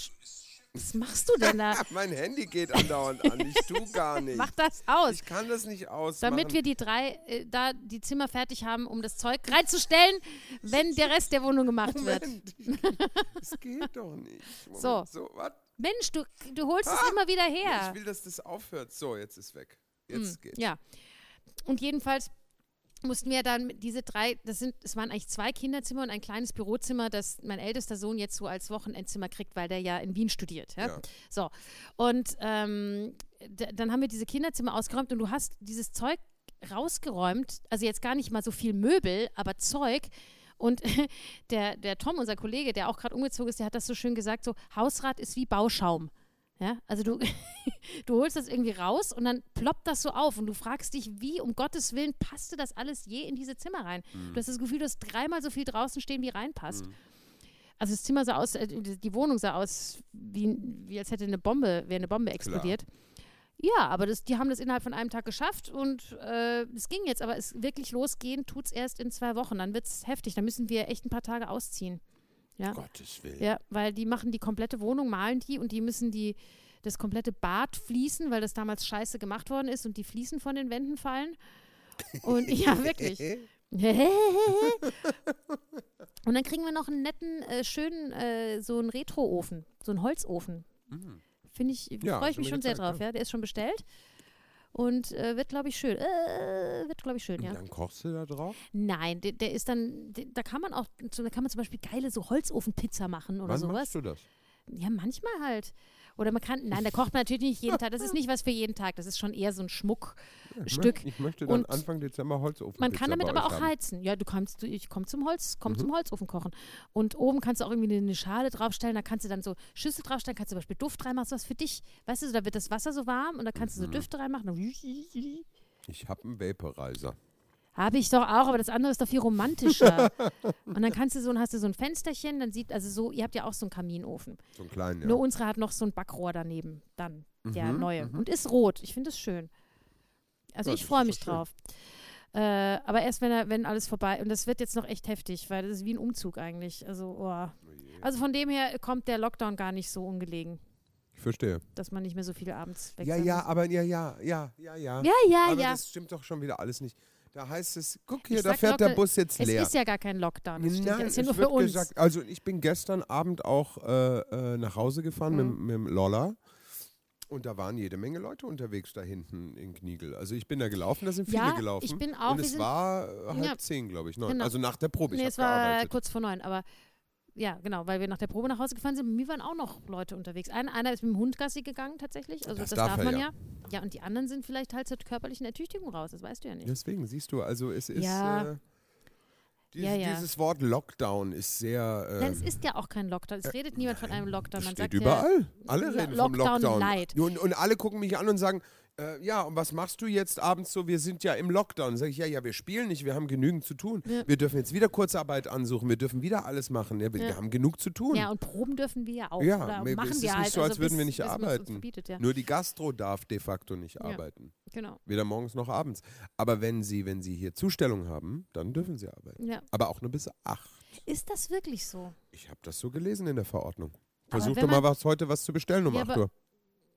Was machst du denn da? mein Handy geht andauernd an, ich tu gar nicht. Mach das aus. Ich kann das nicht ausmachen. Damit wir die drei, äh, da die Zimmer fertig haben, um das Zeug reinzustellen, wenn der Rest der Wohnung gemacht wird. Moment, das geht doch nicht. Moment, So. so was? Mensch, du, du holst es Ah! immer wieder Ich her. will, dass das aufhört. So, jetzt ist weg. Jetzt geht's. Hm, Ja. Und jedenfalls mussten wir dann diese drei, das sind, es waren eigentlich zwei Kinderzimmer und ein kleines Bürozimmer, das mein ältester Sohn jetzt so als Wochenendzimmer kriegt, weil der ja in Wien studiert. Ja? Ja. So. Und ähm, dann haben wir diese Kinderzimmer ausgeräumt und du hast dieses Zeug rausgeräumt, also jetzt gar nicht mal so viel Möbel, aber Zeug. Und der, der Tom, unser Kollege, der auch gerade umgezogen ist, der hat das so schön gesagt, so Hausrat ist wie Bauschaum. Ja, also du, du holst das irgendwie raus und dann ploppt das so auf und du fragst dich, wie um Gottes Willen passte das alles je in diese Zimmer rein? Du hast das Gefühl, du hast dreimal so viel draußen stehen, wie reinpasst. Also das Zimmer sah aus, äh, die Wohnung sah aus, wie, wie als hätte eine Bombe, wäre eine Bombe explodiert. Ja, aber das, die haben das innerhalb von einem Tag geschafft und äh, es ging jetzt, aber es wirklich losgehen tut es erst in zwei Wochen. Dann wird es heftig. Dann müssen wir echt ein paar Tage ausziehen. Ja. Gottes Willen. Ja, weil die machen die komplette Wohnung, malen die und die müssen die das komplette Bad fließen, weil das damals scheiße gemacht worden ist und die Fliesen von den Wänden fallen. Und ja, wirklich. und dann kriegen wir noch einen netten, äh, schönen, äh, so einen Retro-Ofen, so einen Holzofen. Mhm. Finde ich, Ja, freue ich mich schon sehr drauf, ja. Der ist schon bestellt. Und äh, wird, glaube ich, schön. Äh, wird, glaube ich, schön, Und ja. dann kochst du da drauf? Nein, der, der ist dann, der, da kann man auch, da kann man zum Beispiel geile so Holzofenpizza machen oder Wann sowas. machst du das? Ja, manchmal halt. Oder man kann, nein, da kocht man natürlich nicht jeden Tag. Das ist nicht was für jeden Tag. Das ist schon eher so ein Schmuckstück. Ich. Möchte, dann Und Anfang Dezember Holzofen. Man kann damit aber auch haben. heizen. Ja, du kommst, du, ich komme zum Holz, komm Mhm. zum Holzofen kochen. Und oben kannst du auch irgendwie eine Schale draufstellen. Da kannst du dann so Schüssel draufstellen, kannst du zum Beispiel Duft reinmachen, so was für dich. Weißt du, da wird das Wasser so warm und da kannst Mhm. du so Düfte reinmachen. Ich habe einen Vaporizer. Habe ich doch auch, aber das andere ist doch viel romantischer. und dann kannst du so, hast du so ein Fensterchen, dann sieht, also so, ihr habt ja auch so einen Kaminofen. So einen kleinen, ja. Nur unsere hat noch so ein Backrohr daneben, dann, der Mhm, neue. mhm. Und ist rot. Ich finde es schön. Also Ja, ich freue mich drauf. Äh, aber erst wenn er, wenn alles vorbei und das wird jetzt noch echt heftig, weil das ist wie ein Umzug eigentlich. Also, oh. also von dem her kommt der Lockdown gar nicht so ungelegen, Ich verstehe. dass man nicht mehr so viele abends weg Ja, ja, muss. aber ja, ja, ja, ja, ja. ja, ja, aber ja. das stimmt doch schon wieder alles nicht. Da heißt es, guck hier, Ich da fährt der Lockdown- Bus jetzt Es leer. ist ja gar kein Lockdown. Das. Nein, ist ja es nur wird für uns. gesagt, also ich bin gestern Abend auch äh, äh, nach Hause gefahren mit, Mhm. mit dem Lolla und da waren jede Menge Leute unterwegs da hinten in Kniegel. Also ich bin da gelaufen, da sind viele Ja, gelaufen. ich bin auch, und es war halb Ja, zehn, glaube ich, neun. genau. Also nach der Probe. Ich nee, hab es war gearbeitet. kurz vor neun, aber ja, genau, weil wir nach der Probe nach Hause gefahren sind. Mit mir waren auch noch Leute unterwegs. Ein, einer ist mit dem Hund Gassi gegangen tatsächlich. Also Das das, darf darf, man ja. ja. ja. und die anderen sind vielleicht halt zur körperlichen Ertüchtigung raus. Das weißt du ja nicht. Deswegen, siehst du, also es ist. Ja. Äh, dies, Ja, ja. Dieses Wort Lockdown ist sehr. Äh, Nein, es ist ja auch kein Lockdown. Es redet niemand von einem Lockdown. Man steht sagt überall. Alle Ja, reden vom Lockdown Lockdown. light. Und, und alle gucken mich an und sagen, äh, ja, und was machst du jetzt abends so? Wir sind ja im Lockdown. Sag ich, ja, ja, wir spielen nicht, wir haben genügend zu tun. Ja. Wir dürfen jetzt wieder Kurzarbeit ansuchen, wir dürfen wieder alles machen. Ja, wir, Ja. wir haben genug zu tun. Ja, und Proben dürfen wir ja auch. Ja, oder mir- machen es ist wir nicht halt. so, als also würden wir bis- nicht es uns arbeiten. verbietet, ja. Nur die Gastro darf de facto nicht arbeiten. Genau. Weder morgens noch abends. Aber wenn sie, wenn sie hier Zustellung haben, dann dürfen sie arbeiten. Ja. Aber auch nur bis acht. Ist das wirklich so? Ich habe das so gelesen in der Verordnung. Versuch doch mal was, heute was zu bestellen um Ja, 8 aber- Uhr.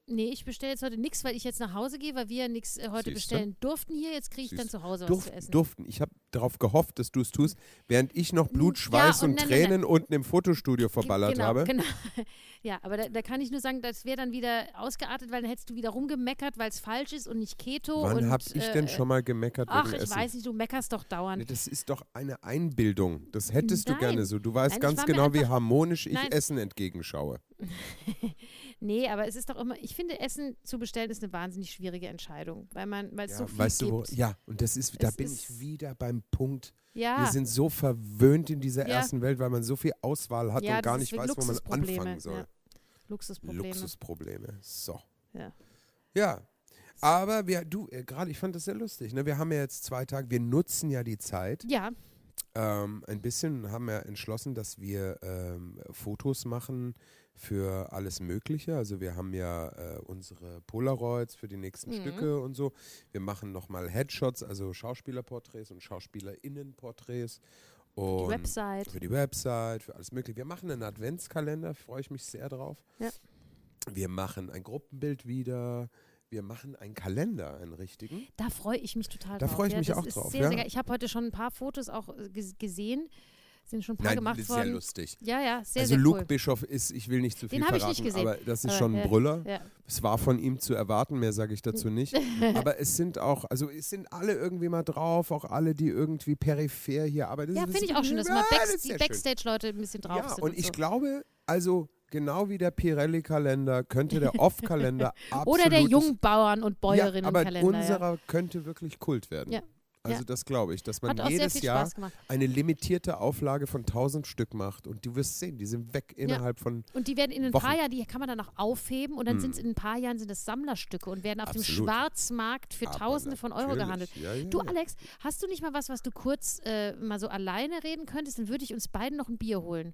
Nee, ich bestelle jetzt heute nichts, weil ich jetzt nach Hause gehe, weil wir ja nichts äh, heute Siehste? bestellen durften hier. Jetzt kriege ich dann Siehste? zu Hause was Durf, zu essen. durften. Ich habe darauf gehofft, dass du es tust, während ich noch Blut, Ja, Schweiß und und nein, nein, Tränen unten im Fotostudio verballert genau, habe. Genau. Ja, aber da, da kann ich nur sagen, das wäre dann wieder ausgeartet, weil dann hättest du wieder rumgemeckert, weil es falsch ist und nicht Keto. Wann habe ich denn äh, schon mal gemeckert Ach, ich Essen? weiß nicht, du meckerst doch Nee, dauernd. Das ist doch eine Einbildung. Das hättest du Nein. gerne so. Du weißt Nein, ganz genau, wie harmonisch ich Nein. Essen entgegenschaue. Nee, aber es ist doch immer, ich finde, Essen zu bestellen ist eine wahnsinnig schwierige Entscheidung, weil man, weil es Ja, so viel weißt du wo? gibt. Ja, und das ist, da Es bin ist- ich wieder beim Punkt. Ja, Wir sind so verwöhnt in dieser Ja. ersten Welt, weil man so viel Auswahl hat und gar nicht weiß, wo man anfangen soll. Luxusprobleme. Luxusprobleme. So. Ja. Ja. Aber wir, du, äh, gerade, ich fand das sehr lustig. Ne? Wir haben ja jetzt zwei Tage, wir nutzen ja die Zeit Ja, ähm, ein bisschen, haben wir entschlossen, dass wir ähm, Fotos machen für alles Mögliche. Also wir haben ja äh, unsere Polaroids für die nächsten Mhm. Stücke und so. Wir machen nochmal Headshots, also Schauspielerporträts und Schauspielerinnenporträts. die Und Website. für die Website, für alles Mögliche. Wir machen einen Adventskalender, freue ich mich sehr drauf. Ja. Wir machen ein Gruppenbild wieder. Wir machen einen Kalender, einen richtigen. Da freue ich mich total Da drauf. freue ich ja, mich auch drauf, Sehr, ja. sehr. Ich habe heute schon ein paar Fotos auch ges- gesehen. Sind schon ein paar Nein, gemacht das ist sehr worden. lustig. Ja, ja, sehr, also sehr Luke cool. Bischof ist, ich will nicht zu viel Den hab ich verraten, nicht gesehen. aber das ist Aber, schon ein ja, Brüller. Ja. Es war von ihm zu erwarten, mehr sage ich dazu nicht. aber es sind auch, also es sind alle irgendwie mal drauf, auch alle, die irgendwie peripher hier arbeiten. Ja, Das finde ich auch schön, dass mal das Back sehr schön. Backstage-Leute ein bisschen drauf Ja, sind. und ich so. glaube, also genau wie der Pirelli-Kalender könnte der Off-Kalender absolut Oder der Jungbauern- und ja, aber Bäuerinnen-Kalender. Ja, unserer könnte wirklich Kult werden. Ja, Also ja. das glaube ich, dass man jedes Jahr eine limitierte Auflage von 1000 Stück macht und du wirst sehen, die sind weg innerhalb von Und die werden in ein Wochen. paar Jahren, die kann man dann auch aufheben und dann Hm. sind es in ein paar Jahren sind es Sammlerstücke und werden auf dem Absolut. Schwarzmarkt für Aber Tausende von Euro gehandelt. Ja, ja, Du, ja. Alex, hast du nicht mal was, was du kurz äh, mal so alleine reden könntest? Dann würde ich uns beiden noch ein Bier holen.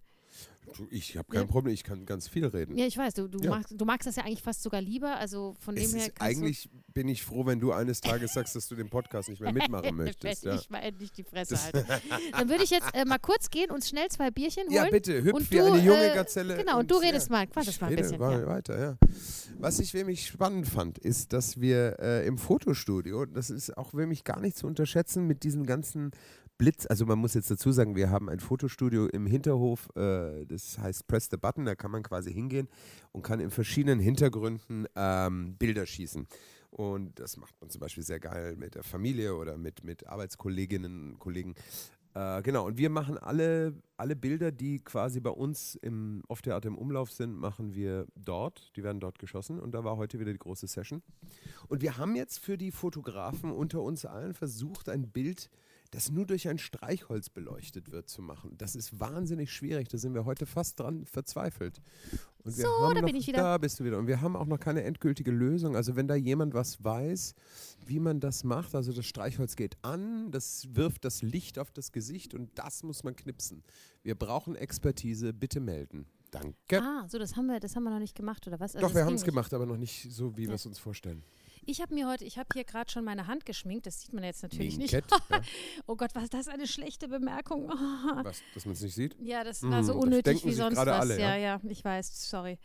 Ich habe kein Ja. Problem, ich kann ganz viel reden. Ja, ich weiß, du, du, Ja. magst, du magst das ja eigentlich fast sogar lieber. Also von Es dem her. eigentlich bin ich froh, wenn du eines Tages sagst, dass du den Podcast nicht mehr mitmachen möchtest. Wenn Ja, ich mal endlich die Fresse halte. Dann würde ich jetzt äh, mal kurz gehen und schnell zwei Bierchen holen. ja bitte, hüpf und wie du, eine junge äh, Gazelle. Genau, und du redest mal, quatsch Ich mal ein bisschen. mal Ja. weiter, ja. Was ich wirklich spannend fand, ist, dass wir äh, im Fotostudio, das ist auch wirklich gar nicht zu unterschätzen, mit diesen ganzen Blitz, also man muss jetzt dazu sagen, wir haben ein Fotostudio im Hinterhof, äh, das heißt Press the Button, da kann man quasi hingehen und kann in verschiedenen Hintergründen ähm, Bilder schießen. Und das macht man zum Beispiel sehr geil mit der Familie oder mit, mit Arbeitskolleginnen und Kollegen. Äh, genau, und wir machen alle, alle Bilder, die quasi bei uns im Off-Theater im Umlauf sind, machen wir dort. Die werden dort geschossen und da war heute wieder die große Session. Und wir haben jetzt für die Fotografen unter uns allen versucht, ein Bild, das nur durch ein Streichholz beleuchtet wird, zu machen. Das ist wahnsinnig schwierig. Da sind wir heute fast dran verzweifelt. Und wir So, haben da noch, bin ich wieder. Da bist du wieder. Und wir haben auch noch keine endgültige Lösung. Also wenn da jemand was weiß, wie man das macht, also das Streichholz geht an, das wirft das Licht auf das Gesicht und das muss man knipsen. Wir brauchen Expertise, bitte melden. Danke. Ah, so, das haben wir, das haben wir noch nicht gemacht, oder was? Also Doch, wir haben es gemacht, aber noch nicht so, wie wir Ja. es uns vorstellen. Ich habe mir heute, ich habe hier gerade schon meine Hand geschminkt, das sieht man jetzt natürlich nicht. Minkett, ja. Oh Gott, was das eine schlechte Bemerkung. Was, dass man es nicht sieht? Ja, das Hm, war so unnötig wie sonst was. alle, ja, ja. ja, ich weiß, sorry.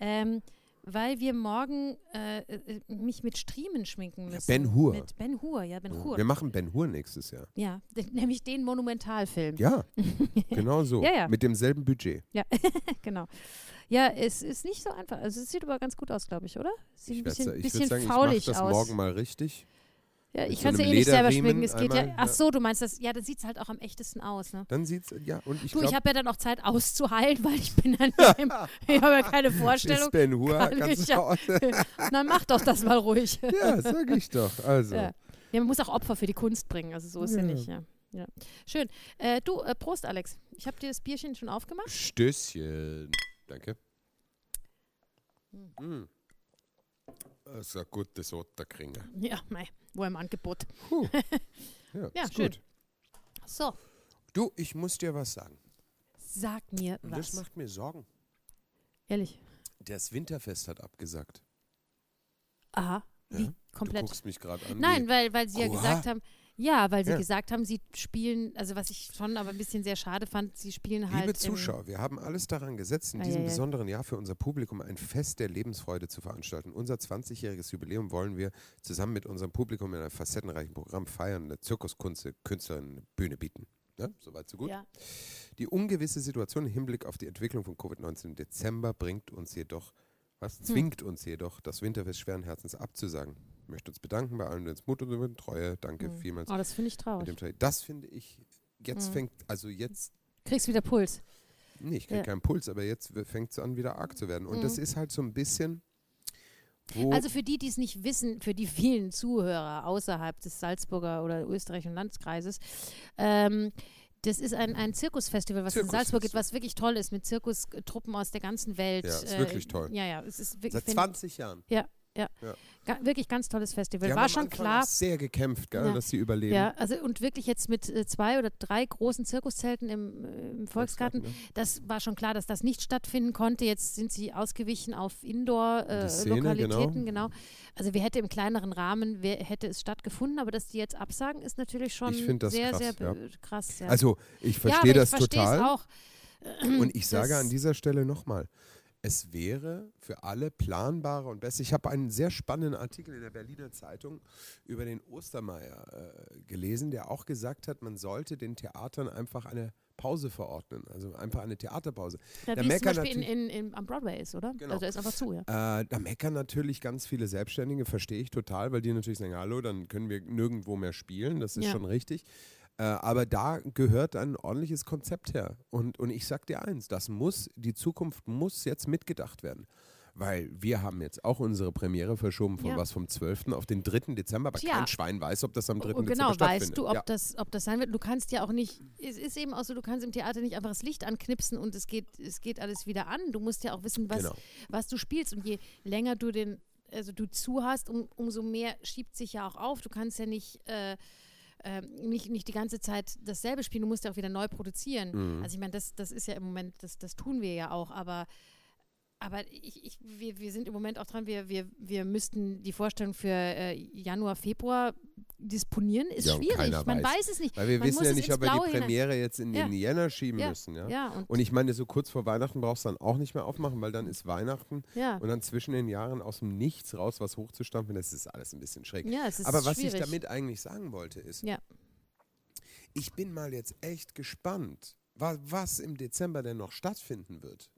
Ähm, weil wir morgen äh, äh, mich mit Striemen schminken Ja, müssen. Ben Hur. Mit Ben Hur, ja, Ben Hur. Wir machen Ben Hur nächstes Jahr. Ja, nämlich den Monumentalfilm. Ja, genau so. Ja, ja. Mit demselben Budget. genau. Ja, es ist nicht so einfach. Also es sieht aber ganz gut aus, glaube ich, oder? Sieht Ich ein bisschen, ich bisschen sagen, ich faulig mache das aus. morgen mal richtig. Ja, ich kann es ja eh nicht selber schminken. Es geht ja. einmal, Ach ja. so, du meinst das? Ja, dann sieht es halt auch am echtesten aus. Ne? Dann sieht's, ja, und ich Du, ich habe ja dann auch Zeit auszuheilen, weil ich bin dann im, ich habe ja keine Vorstellung. ist Ben Hur kann ganz ich ja. Na, mach doch das mal ruhig. Ja, sag ich doch. Also, Ja. Ja, man muss auch Opfer für die Kunst bringen, also so ist ja, Ja. nicht. Ja. Ja. Schön. Äh, du, äh, Prost, Alex. Ich habe dir das Bierchen schon aufgemacht. Stößchen. Danke. Hm. Mm. Das ist ein gutes Otterkringer. Ja, mei, wo im Angebot. Puh. Ja, Ja, schön. gut. So, Du, ich muss dir was sagen. sag mir Und Das was. macht mir Sorgen. Ehrlich. Das Winterfest hat abgesagt. Aha, wie Ja? Du komplett. guckst mich gerade an. Nein, weil, weil sie ja Oha. gesagt haben, ja, weil sie Ja. gesagt haben, sie spielen, also was ich schon aber ein bisschen sehr schade fand, sie spielen halt. Liebe Zuschauer, wir haben alles daran gesetzt, in Ei, diesem ei, ei. besonderen Jahr für unser Publikum ein Fest der Lebensfreude zu veranstalten. Unser 20-jähriges Jubiläum wollen wir zusammen mit unserem Publikum in einem facettenreichen Programm feiern, eine Zirkuskünstlerin Bühne bieten. Ja, soweit so gut. Ja, Die ungewisse Situation im Hinblick auf die Entwicklung von Covid-19 im Dezember bringt uns jedoch, Hm. was zwingt uns jedoch, das Winterfest schweren Herzens abzusagen. Ich möchte uns bedanken bei allen, die uns Mut und Treue. Danke Hm. vielmals. oh, das finde ich traurig. Das finde ich, jetzt Mhm. fängt, also jetzt Kriegst wieder Puls. Nee, ich kriege Ja. keinen Puls, aber jetzt fängt es an, wieder arg zu werden. Und Mhm. das ist halt so ein bisschen. Also für die, die es nicht wissen, für die vielen Zuhörer außerhalb des Salzburger oder österreichischen Landkreises, ähm, das ist ein, ein Zirkusfestival, was in Zirkusfestival. Salzburg geht, was wirklich toll ist, mit Zirkustruppen aus der ganzen Welt. Ja, ist äh, wirklich toll. Ja, ja, es ist wirklich, seit find- 20 Jahren. Ga, wirklich ganz tolles Festival. Die War schon klar. sehr gekämpft, gell, Ja. dass sie überleben. Ja, also und wirklich jetzt mit äh, zwei oder drei großen Zirkuszelten im, äh, im Volksgarten, ne? das war schon klar, dass das nicht stattfinden konnte. Jetzt sind sie ausgewichen auf Die Szene, Indoor-Lokalitäten, genau. Also wir hätte im kleineren Rahmen, wer, hätte es stattgefunden, aber dass die jetzt absagen, ist natürlich schon sehr, krass, sehr ja. krass. Ja. Also, ich ja, verstehe das ich total. auch. Und ich sage Das- an dieser Stelle nochmal, es wäre für alle planbare und beste. Ich habe einen sehr spannenden Artikel in der Berliner Zeitung über den Ostermeier äh, gelesen, der auch gesagt hat, man sollte den Theatern einfach eine Pause verordnen, also einfach eine Theaterpause. Ja, da wie es zum meckern Beispiel in, natürlich- in, in, am Broadway ist, oder? Genau. Also ist einfach zu, ja. Äh, da meckern natürlich ganz viele Selbstständige, verstehe ich total, weil die natürlich sagen, hallo, dann können wir nirgendwo mehr spielen, das ist Ja. schon richtig. Äh, aber da gehört ein ordentliches Konzept her. Und, und ich sag dir eins, das muss, die Zukunft muss jetzt mitgedacht werden. Weil wir haben jetzt auch unsere Premiere verschoben von Ja. was vom 12. auf den 3. Dezember, aber Tja. kein Schwein weiß, ob das am 3. Und Dezember genau, stattfindet. weißt du, ob, ja. das, ob das sein wird. Du kannst ja auch nicht, es ist eben auch so, du kannst im Theater nicht einfach das Licht anknipsen und es geht, es geht alles wieder an. Du musst ja auch wissen, was, Genau. was du spielst. Und je länger du den, also du zu hast, um, umso mehr schiebt sich ja auch auf. Du kannst ja nicht, äh, ähm, nicht, nicht die ganze Zeit dasselbe spielen, du musst ja auch wieder neu produzieren. Mhm. Also ich meine, das, das ist ja im Moment, das, das tun wir ja auch, aber aber ich, ich, wir, wir sind im Moment auch dran, wir, wir, wir müssten die Vorstellung für äh, Januar, Februar disponieren. Ist Ja, schwierig. Man weiß. weiß es nicht. Weil wir Man wissen ja nicht, ob wir die Blaue hinein- Premiere jetzt in Ja. den Jänner schieben Ja. müssen. Ja? Und, Und ich meine, so kurz vor Weihnachten brauchst du dann auch nicht mehr aufmachen, weil dann ist Weihnachten und dann zwischen den Jahren aus dem Nichts raus was hochzustampfen, das ist alles ein bisschen schräg. Aber was schwierig. ich damit eigentlich sagen wollte, ist, ich bin mal jetzt echt gespannt, wa- was im Dezember denn noch stattfinden wird.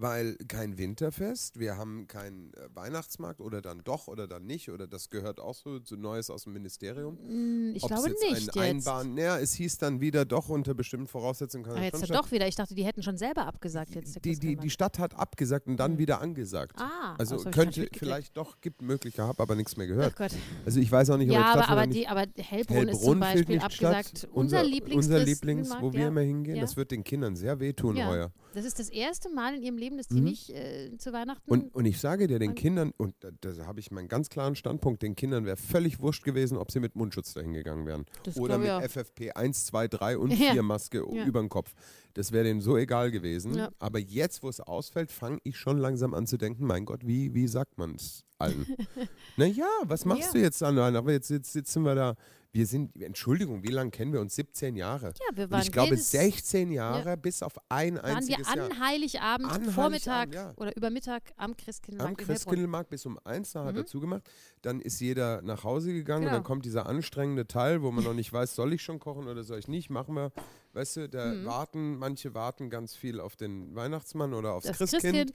Weil kein Winterfest, wir haben keinen äh, Weihnachtsmarkt oder dann doch oder dann nicht oder das gehört auch so zu Neues aus dem Ministerium. Mm, Ich Ob's glaube jetzt nicht ein jetzt. Einbahn, naja, es hieß dann wieder doch unter bestimmten Voraussetzungen kann es jetzt dann doch wieder. Ich dachte, die hätten schon selber abgesagt jetzt. die, die, die Stadt hat abgesagt und dann Mhm. wieder angesagt. ah, also könnte vielleicht doch, gibt mögliche, habe aber nichts mehr gehört. Gott. Also ich weiß auch nicht, ob Ja, aber, aber, die, aber Hellbrunn, ist zum Hellbrunn Beispiel abgesagt. statt. Unser Lieblings, unser Lieblings, wo wir ja. immer hingehen, Ja. das wird den Kindern sehr wehtun Ja. heuer. Das ist das erste Mal in ihrem Leben, dass die Mhm. nicht äh, zu Weihnachten. Und, und ich sage dir, den Kindern, und da, da habe ich meinen ganz klaren Standpunkt, den Kindern wäre völlig wurscht gewesen, ob sie mit Mundschutz dahin gegangen wären. das Oder mit. FFP 1, 2, 3 und Ja. 4 Maske Ja. über den Kopf. Das wäre denen so egal gewesen. Ja. Aber jetzt, wo es ausfällt, fange ich schon langsam an zu denken, mein Gott, wie, wie sagt man es allen? naja, was machst du jetzt an? Aber jetzt, jetzt sitzen wir da. Wir sind, Entschuldigung, wie lange kennen wir uns? 17 Jahre. Ja, wir Und waren ich glaube, jedes, 16 Jahre bis auf ein waren wir einziges Jahr. an Heiligabend, An Vormittag Heiligabend, ja. oder über Mittag am Christkindlmarkt Am. Christkindlmarkt bis um eins, da hat er Mhm. zugemacht. Dann ist jeder nach Hause gegangen und Genau. dann kommt dieser anstrengende Teil, wo man noch nicht weiß, soll ich schon kochen oder soll ich nicht? Machen wir, weißt du, da Mhm. warten, manche warten ganz viel auf den Weihnachtsmann oder aufs Das Christkind. Christkind.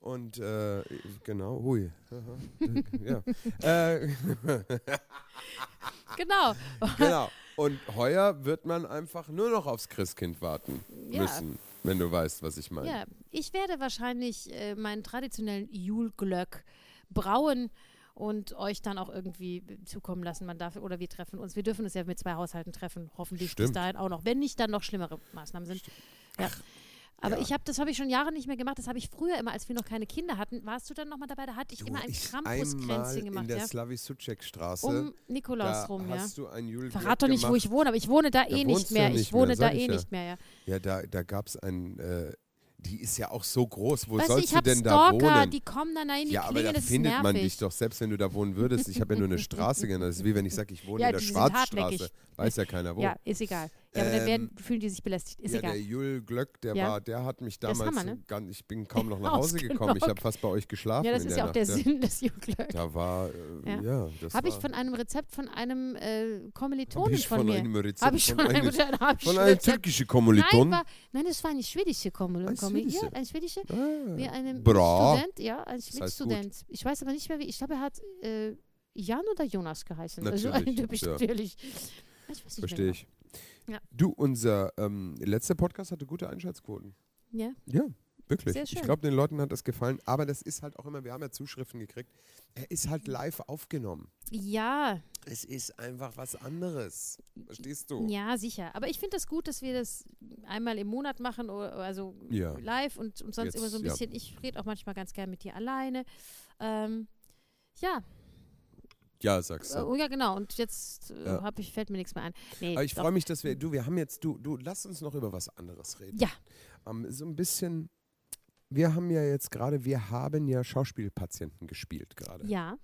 Und äh, genau, hui. Ja. äh, Genau. genau. Und heuer wird man einfach nur noch aufs Christkind warten Ja. müssen, wenn du weißt, was ich meine. Ja, ich werde wahrscheinlich äh, meinen traditionellen Julglöck brauen und euch dann auch irgendwie zukommen lassen. Man darf, oder wir treffen uns. Wir dürfen uns ja mit zwei Haushalten treffen, hoffentlich bis Stimmt. dahin auch noch. Wenn nicht, dann noch schlimmere Maßnahmen sind. Ja. Aber ja. ich habe, das habe ich schon Jahre nicht mehr gemacht. Das habe ich früher immer, als wir noch keine Kinder hatten. Warst du dann nochmal dabei? Da hatte ich Du, immer ein Krampuskränzchen in gemacht, der ja. Slawi-Sucek-Straße. Um Nikolaus da rum, ja. hast du ein Jule Verrat doch nicht, wo ich wohne, aber ich wohne da Da eh nicht mehr. ja ich nicht wohne mehr, da eh ja. nicht mehr, ja. Ja, da, da gab es ein, äh, die ist ja auch so groß. Wo Weißt sollst du denn da Stalker, wohnen? die kommen dann rein, die ja, aber da findet nervig. man dich doch, selbst wenn du da wohnen würdest. Ich habe ja nur eine Straße genannt. Das ist wie wenn ich sage, ich wohne Ja, in der Schwarzstraße. Weiß ja keiner wo. Ja, ist egal. Ja, aber dann Ähm, werden, fühlen die sich belästigt. Ist ja, egal. der Jül Glöck, der Ja. war, der hat mich damals, Hammer, ne? gar, ich bin kaum noch nach Hause gekommen. Ich habe fast bei euch geschlafen. Ja, das ist ja auch der Nacht, Sinn des Juglöck. Da war, äh, Ja. ja, Habe ich von einem Rezept von einem äh, hab Kommilitonen ich von, von mir. einem Rezept Habe ich von schon einem- hab ich von schon einem Rezept- türkischen Nein, Kommiliton. war, nein, das war eine schwedische Kommilitonen. Ein schwedische? Ja, ein schwedische. Ah, Wie einem Bra. Student, ja, ein heißt gut. Student. Ich weiß aber nicht mehr, wie. Ich glaube, er hat äh, Jan oder Jonas geheißen. also Natürlich, typisch, ja. natürlich. Ich weiß nicht Verstehe ich. Ja. Du, unser ähm, letzter Podcast hatte gute Einschaltquoten. genau. Ja, wirklich. Sehr Ich schön. glaube, den Leuten hat das gefallen. Aber das ist halt auch immer, wir haben ja Zuschriften gekriegt, er ist halt live aufgenommen. Ja, ja, Es ist einfach was anderes. Verstehst du? ja, sicher. Aber ich finde das gut, dass wir das einmal im Monat machen, oder, also Ja. live und, und sonst Jetzt, immer so ein ja. bisschen. Ich rede auch manchmal ganz gern mit dir alleine. Ähm, ja, Ja, sagst äh, du. oh ja, genau. Und jetzt äh, Ja. hab ich, fällt mir nichts mehr ein. Nee, Aber ich freue mich, dass wir, du, wir haben jetzt, du, du, lass uns noch über was anderes reden. Ja. Ähm, so ein bisschen, wir haben ja jetzt gerade, wir haben ja Schauspielpatienten gespielt gerade. Ja.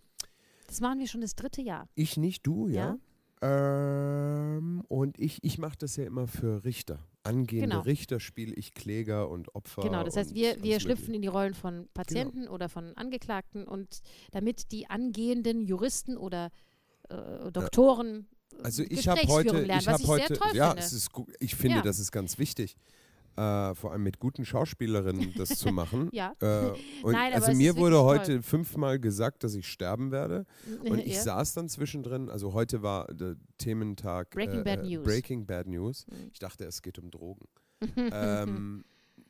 Das machen wir schon das dritte Jahr. Ich nicht, du, ja. Ähm, und ich, ich mache das ja immer für Richter. Angehende Genau. Richter spiele ich Kläger und Opfer. Genau, das heißt, wir, wir schlüpfen in die Rollen von Patienten oder von Angeklagten und damit die angehenden Juristen oder äh, Doktoren äh, Also ich habe heute, lernen, ich habe heute, ja, finde. es ist ich finde, Ja. das ist ganz wichtig, äh, vor allem mit guten Schauspielerinnen das zu machen. Ja. Äh, Nein, also mir wurde heute fünfmal gesagt, dass ich sterben werde. Und ich ja. saß dann zwischendrin, also heute war der Thementag Breaking äh, Bad äh, News. Breaking Bad News. Mhm. Ich dachte, es geht um Drogen. ähm,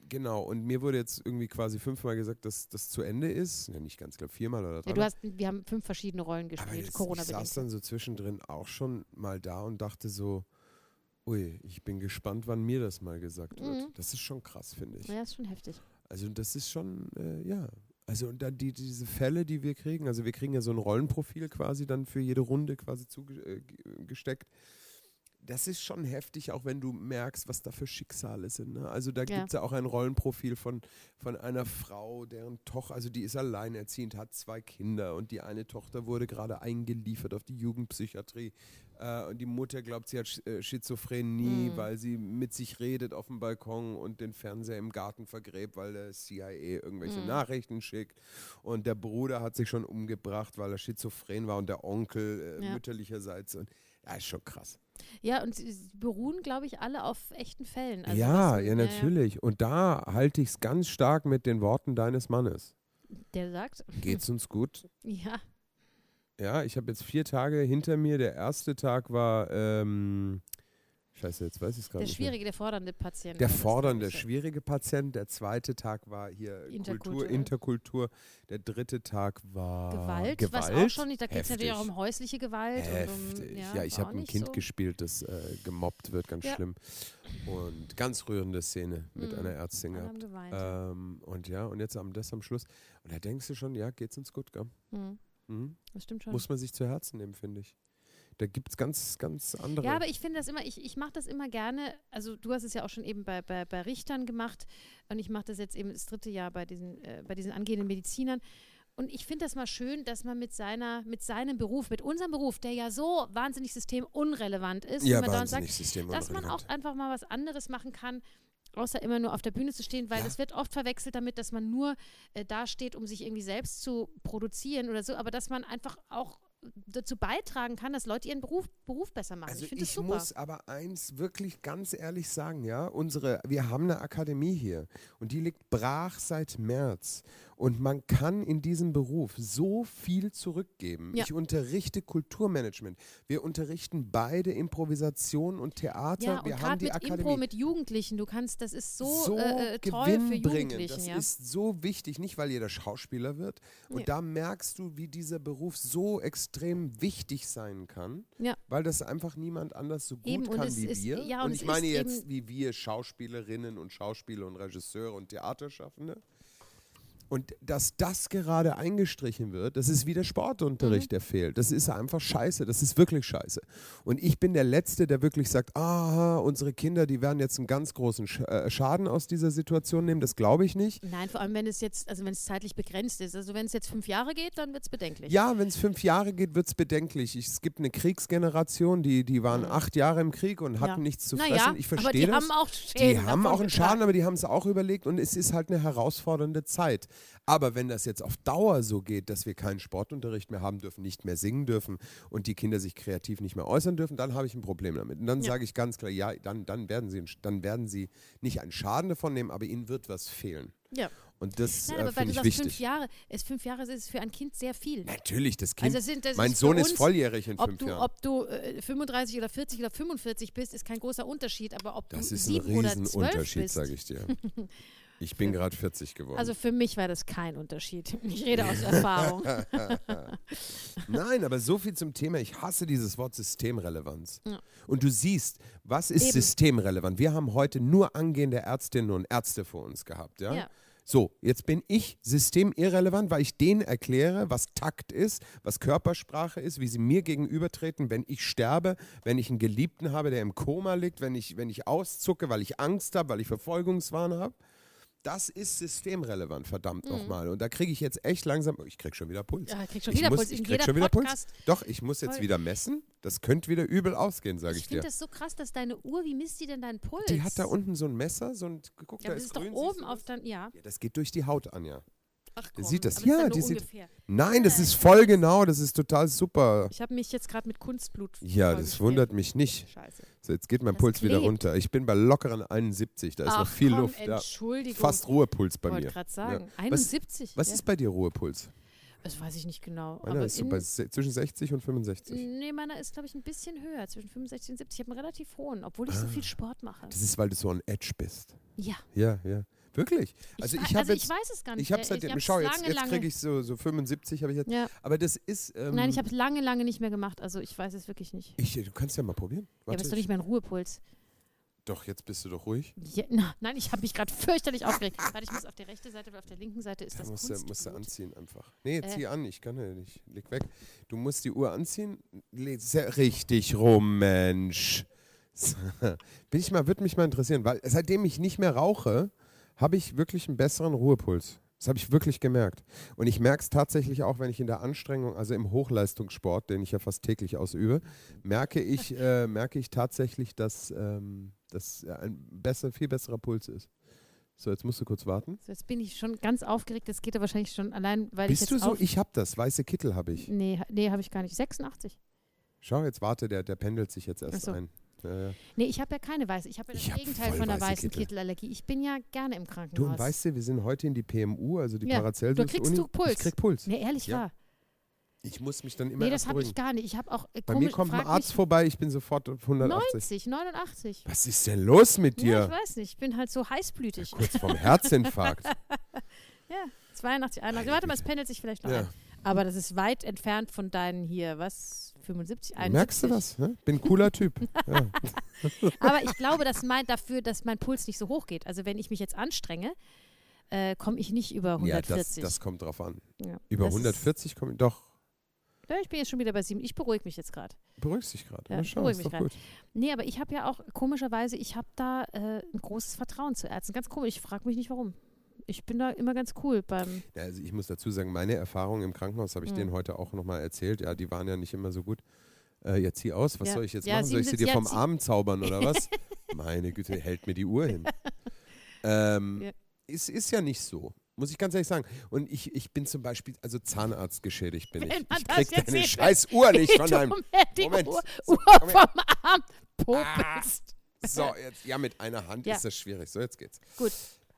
genau, und mir wurde jetzt irgendwie quasi fünfmal gesagt, dass das zu Ende ist. Ja, nicht ganz, glaube viermal oder ja, dreimal. du hast, wir haben fünf verschiedene Rollen gespielt, jetzt, ich saß dann so zwischendrin auch schon mal da und dachte so, ui, ich bin gespannt, wann mir das mal gesagt wird. Mhm. Das ist schon krass, finde ich. Ja, ist schon heftig. Also das ist schon, äh, ja. Also und dann die, diese Fälle, die wir kriegen, also wir kriegen ja so ein Rollenprofil quasi dann für jede Runde quasi zugesteckt. Das ist schon heftig, auch wenn du merkst, was da für Schicksale sind. Ne? Also da Ja. gibt es ja auch ein Rollenprofil von, von einer Frau, deren Tochter, also die ist alleinerziehend, hat zwei Kinder und die eine Tochter wurde gerade eingeliefert auf die Jugendpsychiatrie. Äh, und die Mutter glaubt, sie hat Sch äh, Schizophrenie, Mhm. weil sie mit sich redet auf dem Balkon und den Fernseher im Garten vergräbt, weil der CIA irgendwelche Mhm. Nachrichten schickt. Und der Bruder hat sich schon umgebracht, weil er schizophren war und der Onkel äh, Ja. mütterlicherseits. Und ja, ist schon krass. Ja, und sie beruhen, glaube ich, alle auf echten Fällen. Also ja, ja, natürlich. Und da halte ich es ganz stark mit den Worten deines Mannes. Der sagt, Geht's uns gut? ja, Ja, ich habe jetzt vier Tage hinter mir. Der erste Tag war, ähm, scheiße, jetzt weiß ich es gerade der nicht mehr. schwierige, der fordernde Patient. Der fordernde, schwierige Patient. Der zweite Tag war hier Kultur, Interkulturell. Interkultur. Der dritte Tag war Gewalt, Gewalt. was auch schon nicht, da geht es natürlich auch um häusliche Gewalt. Heftig. um, ja, ja, ich habe ein Kind so. gespielt, das äh, gemobbt wird, ganz Ja. schlimm. Und ganz rührende Szene mit Mhm. einer Ärztin gehabt. geweint. Ähm, und ja, und jetzt am, das am Schluss. Und da denkst du schon, ja, geht's uns gut, gell? Hm, Mhm. das stimmt schon. Muss man sich zu Herzen nehmen, finde ich. Da gibt es ganz, ganz andere. Ja, aber ich finde das immer, ich, ich mache das immer gerne, also du hast es ja auch schon eben bei, bei, bei Richtern gemacht und ich mache das jetzt eben das dritte Jahr bei diesen, äh, bei diesen angehenden Medizinern. Und ich finde das mal schön, dass man mit seiner, mit seinem Beruf, mit unserem Beruf, der ja so wahnsinnig systemunrelevant ist, ja, man wahnsinnig sagt, dass man auch einfach mal was anderes machen kann, außer immer nur auf der Bühne zu stehen, weil Ja. es wird oft verwechselt damit, dass man nur äh, dasteht, um sich irgendwie selbst zu produzieren oder so, aber dass man einfach auch dazu beitragen kann, dass Leute ihren Beruf, Beruf besser machen. Also ich ich muss aber eins wirklich ganz ehrlich sagen, ja, unsere, wir haben eine Akademie hier und die liegt brach seit März und man kann in diesem Beruf so viel zurückgeben. Ja. Ich unterrichte Kulturmanagement, wir unterrichten beide Improvisation und Theater, Ja, und wir haben die mit Akademie. Impro mit Jugendlichen, du kannst, das ist so, so äh, äh, toll für gewinnbringend. Jugendliche. Das ja. ist so wichtig, nicht weil jeder Schauspieler wird. Und Ja. da merkst du, wie dieser Beruf so extrem wichtig sein kann, weil das einfach niemand anders so gut Eben, kann wie ist- wir. und und ich meine jetzt wie wir Schauspielerinnen und Schauspieler und Regisseure und Theaterschaffende. Und dass das gerade eingestrichen wird, das ist wie der Sportunterricht, Mhm. der fehlt. Das ist einfach scheiße. Das ist wirklich scheiße. Und ich bin der Letzte, der wirklich sagt, aha, unsere Kinder, die werden jetzt einen ganz großen äh, Schaden aus dieser Situation nehmen. Das glaube ich nicht. Nein, vor allem wenn es jetzt, also wenn es zeitlich begrenzt ist. Also wenn es jetzt fünf Jahre geht, dann wird es bedenklich. Ja, wenn es fünf Jahre geht, wird es bedenklich. Ich, es gibt eine Kriegsgeneration, die, die waren acht Jahre im Krieg und hatten Ja. nichts zu naja, fressen. Ich aber verstehe die das. haben auch Die haben auch einen Schaden, getragen. aber die haben es auch überlegt und es ist halt eine herausfordernde Zeit. Aber wenn das jetzt auf Dauer so geht, dass wir keinen Sportunterricht mehr haben dürfen, nicht mehr singen dürfen und die Kinder sich kreativ nicht mehr äußern dürfen, dann habe ich ein Problem damit. Und dann Ja. sage ich ganz klar, ja, dann, dann, werden sie, dann werden sie nicht einen Schaden davon nehmen, aber ihnen wird was fehlen. Ja. Und das Nein, äh, aber weil finde du sagst, wichtig. fünf Jahre, ist fünf Jahre ist für ein Kind sehr viel. Natürlich, das Kind. Also sind, das mein ist Sohn für ist uns, volljährig in fünf du, Jahren. ob du äh, 35 oder 40 oder 45 bist, ist kein großer Unterschied. Aber ob das du ist ein sieben oder zwölf Riesenunterschied, bist, sage ich dir. Ich bin gerade 40 geworden. also für mich war das kein Unterschied. Ich rede aus Erfahrung. Nein, aber so viel zum Thema. Ich hasse dieses Wort Systemrelevanz. Ja. Und du siehst, was ist Eben. systemrelevant? Wir haben heute nur angehende Ärztinnen und Ärzte vor uns gehabt. Ja? Ja. So, jetzt bin ich systemirrelevant, weil ich denen erkläre, was Takt ist, was Körpersprache ist, wie sie mir gegenübertreten, wenn ich sterbe, wenn ich einen Geliebten habe, der im Koma liegt, wenn ich, wenn ich auszucke, weil ich Angst habe, weil ich Verfolgungswahn habe. Das ist systemrelevant, verdammt nochmal. Und da kriege ich jetzt echt langsam, ich kriege schon wieder Puls. Mhm. Ja, krieg schon ich wieder muss, Puls. Ich krieg schon wieder Podcast. Puls. Doch, ich muss jetzt Voll. wieder messen. Das könnte wieder übel ausgehen, sage ich, Ich dir. finde das so krass, dass deine Uhr, wie misst die denn deinen Puls? Die hat da unten so ein Messer, so ein, guck, Ja, da ist ist doch grün, oben siehst du auf dann, ja. Ja, das geht durch die Haut, Anja. Ach komm, sieht das. Ja, die sieht- ungefähr. Nein, das ist voll genau, das ist total super. Ich habe mich jetzt gerade mit Kunstblut Ja, das wundert mich nicht. Scheiße. So, jetzt geht mein Das Puls wieder klebt. runter. Ich bin bei lockeren 71, da ist Ach, noch viel komm, Luft. Ja. Entschuldigung. Fast Ruhepuls bei wollte mir. gerade sagen. Ja. Was- 71. Was ja. ist bei dir Ruhepuls? Das weiß ich nicht genau. Meiner ist so bei zwischen 60 und 65. Nee, meiner ist, glaube ich, ein bisschen höher, zwischen 65 und 70. Ich habe einen relativ hohen, obwohl ich so viel Sport mache. Ah. Das ist, weil du so on Edge bist. Ja. Ja, ja. Wirklich? Also wei- ich habe also jetzt, ich weiß es gar nicht. ich habe äh, seitdem, hab's schau jetzt, lange, jetzt kriege ich so, so 75 habe ich jetzt. Ja. Aber das ist, ähm, Nein, ich habe es lange, lange nicht mehr gemacht. Also ich weiß es wirklich nicht. ich, du kannst ja mal probieren. ja, aber Warte, es ist doch nicht mein Ruhepuls. doch, jetzt bist du doch ruhig. Ja, na, nein, ich habe mich gerade fürchterlich aufgeregt. Warte, ich muss auf der rechten Seite, weil auf der linken Seite ist Da das musst du, musst du Kunstblut. anziehen einfach. Nee, Äh. zieh an, ich kann ja nicht. Leg weg. Du musst die Uhr anziehen. Richtig rum, Mensch. Bin ich mal, würde mich mal interessieren, weil seitdem ich nicht mehr rauche, habe ich wirklich einen besseren Ruhepuls. Das habe ich wirklich gemerkt. Und ich merke es tatsächlich auch, wenn ich in der Anstrengung, also im Hochleistungssport, den ich ja fast täglich ausübe, merke ich, äh, merke ich tatsächlich, dass ähm, das ein besser, viel besserer Puls ist. So, jetzt musst du kurz warten. So, jetzt bin ich schon ganz aufgeregt. Das geht ja wahrscheinlich schon allein, weil Bist ich du jetzt so? Ich habe das. Weiße Kittel habe ich. Nee, nee habe ich gar nicht. 86. Schau, jetzt warte, der, der pendelt sich jetzt erst so. ein. Ja, ja. Nee, ich habe ja keine weiße. Ich habe ja das hab Gegenteil von der weiße weißen Kittel. Kittelallergie. Ich bin ja gerne im Du, Krankenhaus. und weißt du, wir sind heute in die PMU, also die Ja, Paracelsus du kriegst Uni. du Puls. Ich krieg Puls. Nee, ehrlich Ja. wahr. Ich muss mich dann immer Nee, das habe ich gar nicht. Ich habe auch äh, Bei mir kommt ein Arzt vorbei, ich bin sofort auf 180. 90, 89. Was ist denn los mit Ja, ich dir? weiß nicht. Ich bin halt so heißblütig. Kurz vorm Herzinfarkt. Ja, 82, 81. Warte mal, es pendelt sich vielleicht noch ja. ein. Aber das ist weit entfernt von deinen hier, was? 75, 71. Merkst du das? Ne? Bin ein cooler Typ. Ja. Aber ich glaube, das meint dafür, dass mein Puls nicht so hoch geht. Also wenn ich mich jetzt anstrenge, äh, komme ich nicht über ja, das, 140. das kommt drauf an. Ja, Über das ist- 140 komme ich. Doch, Ja, ich bin jetzt schon wieder bei 7. Ich beruhige mich jetzt gerade. beruhigst dich gerade. Ja, Ja, ich schau, beruhig ist mich gut. Nee, aber ich habe ja auch, komischerweise, ich habe da äh, ein großes Vertrauen zu Ärzten. Ganz komisch, ich frage mich nicht warum. Ich bin da immer ganz cool beim. Ja, also ich muss dazu sagen, meine Erfahrungen im Krankenhaus habe ich Mhm. denen heute auch nochmal erzählt. Ja, die waren ja nicht immer so gut. Äh, jetzt zieh aus, was Ja. soll ich jetzt Ja, machen? Soll ich sie dir vom ja, Arm zaubern oder was? Meine Güte, hält mir die Uhr hin. Ähm, Ja. ist, ja nicht so. Muss ich ganz ehrlich sagen. Und ich, ich bin zum Beispiel, also Zahnarzt geschädigt bin ich. Wenn Ich das krieg deine scheiß Uhr nicht von deinem. Moment. Uhr, Uhr vom Arm popelst. So, jetzt, ja, mit einer Hand Ja. ist das schwierig. So, jetzt geht's. Gut.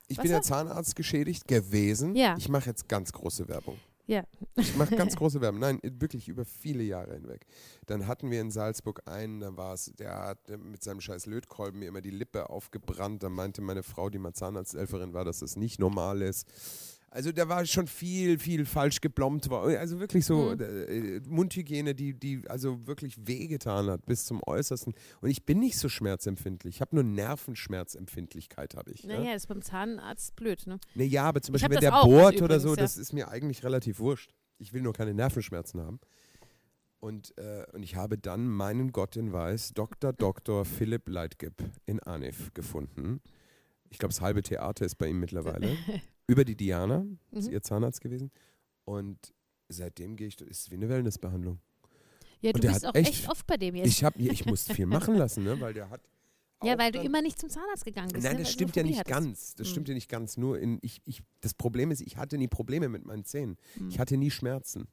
Ich Was bin ja Zahnarzt geschädigt gewesen. Ja. Ich mache jetzt ganz große Werbung. Ja. Ich mache ganz große Werbung. Nein, wirklich über viele Jahre hinweg. Dann hatten wir in Salzburg einen, da war es, der hat mit seinem scheiß Lötkolben mir immer die Lippe aufgebrannt. Da meinte meine Frau, die mal Zahnarzthelferin war, dass das nicht normal ist. Also da war schon viel, viel falsch geplombt. war. Also wirklich so Mhm. äh, Mundhygiene, die, die also wirklich wehgetan hat bis zum Äußersten. Und ich bin nicht so schmerzempfindlich. Ich habe nur Nervenschmerzempfindlichkeit, habe ich. Naja, Ne? ist beim Zahnarzt blöd, ne? Nee, ja, aber zum Beispiel, wenn der auch, bohrt oder übrigens, so, ja. das ist mir eigentlich relativ wurscht. Ich will nur keine Nervenschmerzen haben. Und, äh, und ich habe dann meinen Gott in Weiß, Dr. Dr. Philipp Leitgeb in Anif gefunden. Ich glaube, das halbe Theater ist bei ihm mittlerweile. Über die Diana, ist Mhm. ihr Zahnarzt gewesen. Und seitdem gehe ich, ist wie eine Wellnessbehandlung. Ja, du bist auch echt- echt, oft bei dem jetzt. Ich, hab, ich musste viel machen lassen, ne? weil der hat. ja, weil du immer nicht zum Zahnarzt gegangen bist. Nein, ne? das stimmt ja nicht hattest. ganz. Das Hm. stimmt ja nicht ganz. Nur in ich, ich, das Problem ist, ich hatte nie Probleme mit meinen Zähnen. Hm. Ich hatte nie Schmerzen.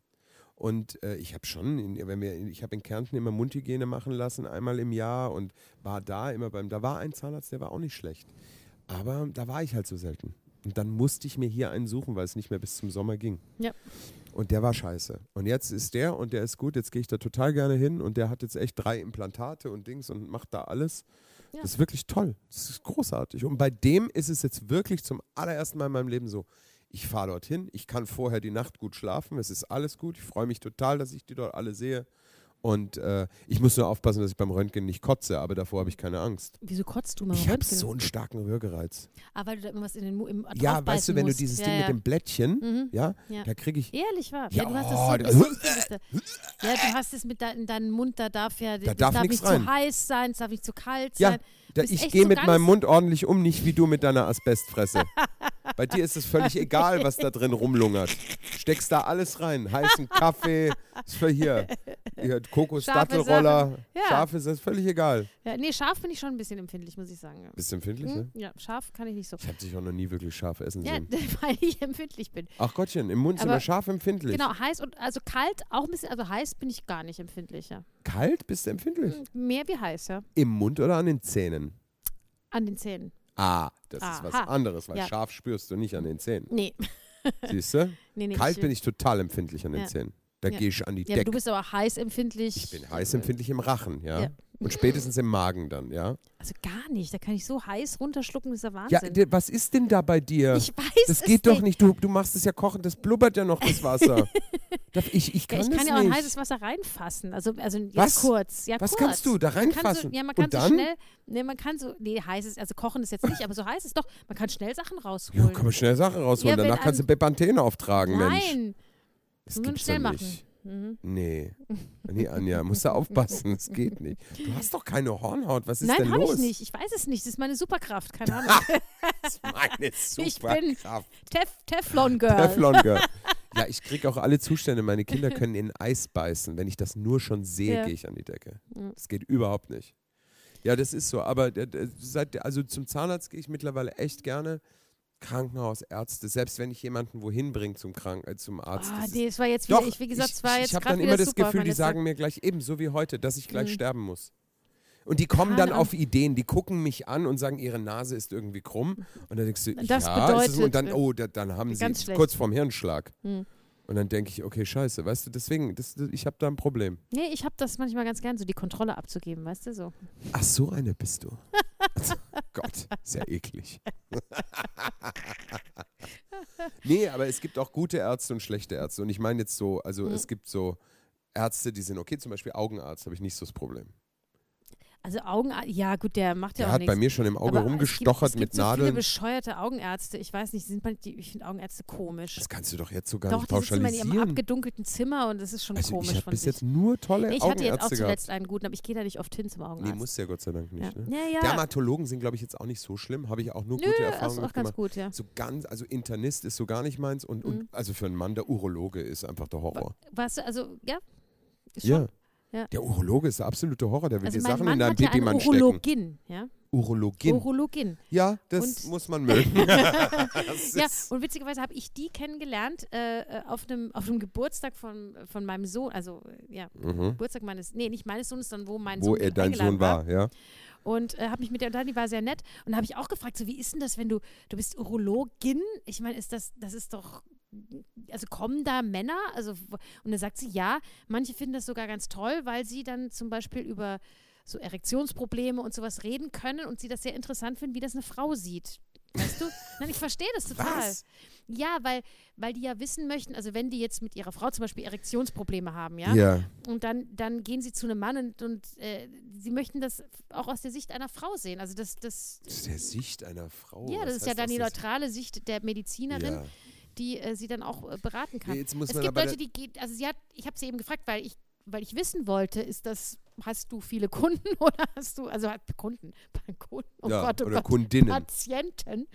Und äh, ich habe schon, in, wenn wir, ich habe in Kärnten immer Mundhygiene machen lassen, einmal im Jahr und war da immer beim, da war ein Zahnarzt, der war auch nicht schlecht. Aber da war ich halt so selten. Und dann musste ich mir hier einen suchen, weil es nicht mehr bis zum Sommer ging. Ja. Und der war scheiße. Und jetzt ist der und der ist gut. Jetzt gehe ich da total gerne hin und der hat jetzt echt drei Implantate und Dings und macht da alles. Ja. Das ist wirklich toll. Das ist großartig. Und bei dem ist es jetzt wirklich zum allerersten Mal in meinem Leben so. Ich fahre dorthin, ich kann vorher die Nacht gut schlafen, es ist alles gut. Ich freue mich total, dass ich die dort alle sehe. Und äh, ich muss nur aufpassen, dass ich beim Röntgen nicht kotze, aber davor habe ich keine Angst. Wieso kotzt du mal Ich habe so einen starken Rührgereiz. Ah, weil du da immer was in den Mu im Ja, weißt du, wenn du musst. dieses ja, Ding ja. mit dem Blättchen, Mhm. ja, Ja. da kriege ich, Ehrlich wahr? Ja, Ja, du hast oh, das so, das da, Ja, du hast es mit in deinem Mund, da darf ja, das darf darf nicht rein. zu heiß sein, es darf nicht zu kalt sein. da, ich gehe so mit meinem Mund ordentlich um, nicht wie du mit deiner Asbestfresse. Bei dir ist es völlig egal, was da drin rumlungert. Steckst da alles rein. Heißen Kaffee, ist für hier. Kokos dattelroller. Ja. Scharf ist das völlig egal. Ja, nee, scharf bin ich schon ein bisschen empfindlich, muss ich sagen. Ja. Bist du empfindlich, Hm? ne? Ja, scharf kann ich nicht so. Ich habe dich auch noch nie wirklich scharf essen Ja, sehen. weil ich empfindlich bin. Ach Gottchen, im Mund sind wir scharf empfindlich. Genau, heiß und also kalt auch ein bisschen, also heiß bin ich gar nicht empfindlich, ja. Kalt bist du empfindlich? Mehr wie heiß, ja. Im Mund oder an den Zähnen? An den Zähnen. Ah, das ist was Aha. anderes, weil Ja. scharf spürst du nicht an den Zähnen. Nee. Siehst du? nee, nee Kalt bin ich total empfindlich an den Ja. Zähnen. Da Ja. gehe ich an die Ja, Decke. du bist aber heiß empfindlich. Ich bin heiß empfindlich im Rachen, ja? Ja. Und spätestens im Magen dann, ja? Also gar nicht. Da kann ich so heiß runterschlucken, das ist ja Ja, Wahnsinn. dir- was ist denn da bei dir? ich weiß das geht doch nicht. Du, du machst es ja kochen, das blubbert ja noch, das Wasser. Ich, ich kann Ja, ich kann ja auch in heißes Wasser reinfassen. Also, also ja, Was? kurz. Ja, Was kurz. kannst du da reinfassen? So, ja, man kann Und so dann? schnell, nee, man kann so, nee, heißes, also kochen ist jetzt nicht, aber so heiß ist doch, man kann schnell Sachen Ja, rausholen. kann man schnell Sachen rausholen. Ja, Danach kannst du an- Bepanthen auftragen, Mensch. Nein, Das man gibt's schnell machen. nicht. Mhm. Nee. Nee, Anja, musst du aufpassen, das geht nicht. Du hast doch keine Hornhaut, was ist Nein, denn habe los? ich nicht. Ich weiß es nicht. Das ist meine Superkraft. Keine Ahnung. Das ist meine Ich bin Superkraft. Tef Teflon Girl. Teflon Girl. Ja, ich kriege auch alle Zustände. Meine Kinder können in Eis beißen. Wenn ich das nur schon sehe, Ja. gehe ich an die Decke. Das geht überhaupt nicht. Ja, das ist so. Aber der- der- seit, also zum Zahnarzt gehe ich mittlerweile echt gerne. Krankenhaus, Ärzte, selbst wenn ich jemanden wohin bringe zum, Krank äh, zum Arzt. Ah, das ist- nee, es war jetzt wieder, Doch, ich, wie gesagt, ich, es war ich, jetzt ich habe dann immer das super. Gefühl, die sagen mir gleich ebenso wie heute, dass ich gleich Mhm. sterben muss. Und die kommen dann Keine auf Ideen, die gucken mich an und sagen, ihre Nase ist irgendwie krumm. Und dann denkst du, Das ja, ist es so. und bedeutet, dann, äh, oh, da, dann haben sie ganz schlecht. kurz vorm Hirnschlag. Hm. Und dann denke ich, okay, scheiße, weißt du, deswegen, das, ich habe da ein Problem. Nee, ich habe das manchmal ganz gern, so die Kontrolle abzugeben, weißt du, so. Ach, so eine bist du. Gott, sehr eklig. nee, aber es gibt auch gute Ärzte und schlechte Ärzte. Und ich meine jetzt so, also Mhm. es gibt so Ärzte, die sind okay, zum Beispiel Augenarzt, habe ich nicht so das Problem. Also Augen, ja gut, der macht ja Der auch hat nichts. bei mir schon im Auge Aber rumgestochert es gibt, es gibt mit so viele Nadeln. bescheuerte Augenärzte. Ich weiß nicht, sind man, die, ich finde Augenärzte komisch. Das kannst du doch jetzt so gar Doch, nicht die sitzen in ihrem pauschalisieren. abgedunkelten Zimmer und das ist schon Also komisch ich habe bis sich. jetzt nur tolle Nee, ich hatte jetzt auch Augenärzte zuletzt gehabt. einen guten, aber ich gehe da nicht oft hin zum Augenarzt. Nee, muss ja Gott sei Dank ja. nicht. Ne? Ja, ja. Dermatologen sind, glaube ich, jetzt auch nicht so schlimm. Habe ich auch nur Nö, gute Erfahrungen ist auch ganz gemacht. gut, ja. So ganz, also Internist ist so gar nicht meins und, Mhm. und also für einen Mann der Urologe ist einfach der Horror. Du, also, ja. Ist Ja. Ja. Der Urologe ist der absolute Horror, der will Also dir mein Sachen Mann in deinem Pipi-Mann stecken. Urologin, ja. Urologin. Urologin. ja, das Und- muss man mögen. Ja, und witzigerweise habe ich die kennengelernt äh, äh, auf einem auf einem Geburtstag von, von meinem Sohn, also ja, mhm. Geburtstag meines, nee, nicht meines Sohnes, sondern wo mein Wo Sohn er dein Sohn war, ja. Und äh, habe mich mit der unterhalten, die war sehr nett. Und da habe ich auch gefragt, so wie ist denn das, wenn du, du bist Urologin? Ich meine, ist das, das ist doch, also kommen da Männer? Also, und da sagt sie, ja, manche finden das sogar ganz toll, weil sie dann zum Beispiel über so Erektionsprobleme und sowas reden können und sie das sehr interessant finden, wie das eine Frau sieht. Weißt du? Nein, ich verstehe das total. Was? Ja, weil, weil die ja wissen möchten, also wenn die jetzt mit ihrer Frau zum Beispiel Erektionsprobleme haben, ja, Ja. und dann, dann gehen sie zu einem Mann und, und äh, sie möchten das auch aus der Sicht einer Frau sehen. Also das, das ist der Sicht einer Frau. ja, Was das ist ja dann die neutrale Sicht der Medizinerin, Ja. Die äh, sie dann auch äh, beraten kann. Jetzt muss es man gibt Leute, die geht, also sie hat, ich habe sie eben gefragt, weil ich, weil ich wissen wollte, ist das, hast du viele Kunden oder hast du, also hat Kunden, Kunden, oh ja, Gott, oh oder Gott, Kundinnen. Patienten.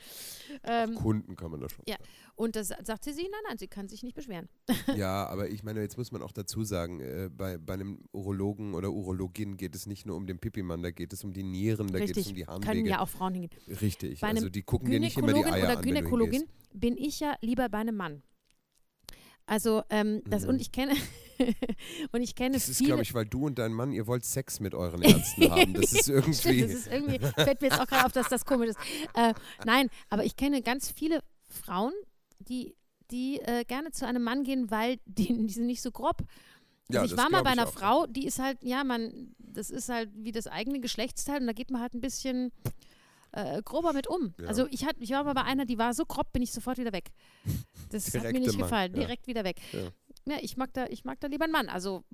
Ähm, Kunden kann man da schon Ja. und das sagte sie, nein, nein, sie kann sich nicht beschweren. sagen. Ja, aber ich meine, jetzt muss man auch dazu sagen, äh, bei, bei einem Urologen oder Urologin geht es nicht nur um den Pipimann, da geht es um die Nieren, da geht es Richtig, um die können Harnwege. ja auch Frauen hingehen. Richtig, Bei also die gucken dir nicht immer die Eier oder an, Gynäkologin bin ich ja lieber bei einem Mann. Also ähm, das Mhm. und ich kenne und ich kenne Das ist, glaube ich, weil du und dein Mann, ihr wollt Sex mit euren Ärzten haben. Das ist irgendwie. Stimmt, das ist irgendwie fällt mir jetzt auch gerade auf, dass das komisch ist. Äh, nein, aber ich kenne ganz viele Frauen, die die äh, gerne zu einem Mann gehen, weil die, die sind nicht so grob. Ja, also ich das war mal bei ich einer. Frau, die ist halt, ja, man, das ist halt wie das eigene Geschlechtsteil und da geht man halt ein bisschen äh, grober mit um. Ja. Also ich, hat, ich war mal bei einer, die war so grob, bin ich sofort wieder weg. Das hat mir nicht Mann, gefallen. ja. Direkt wieder weg. Ja. Ja, ich mag da, ich mag da lieber einen Mann. Also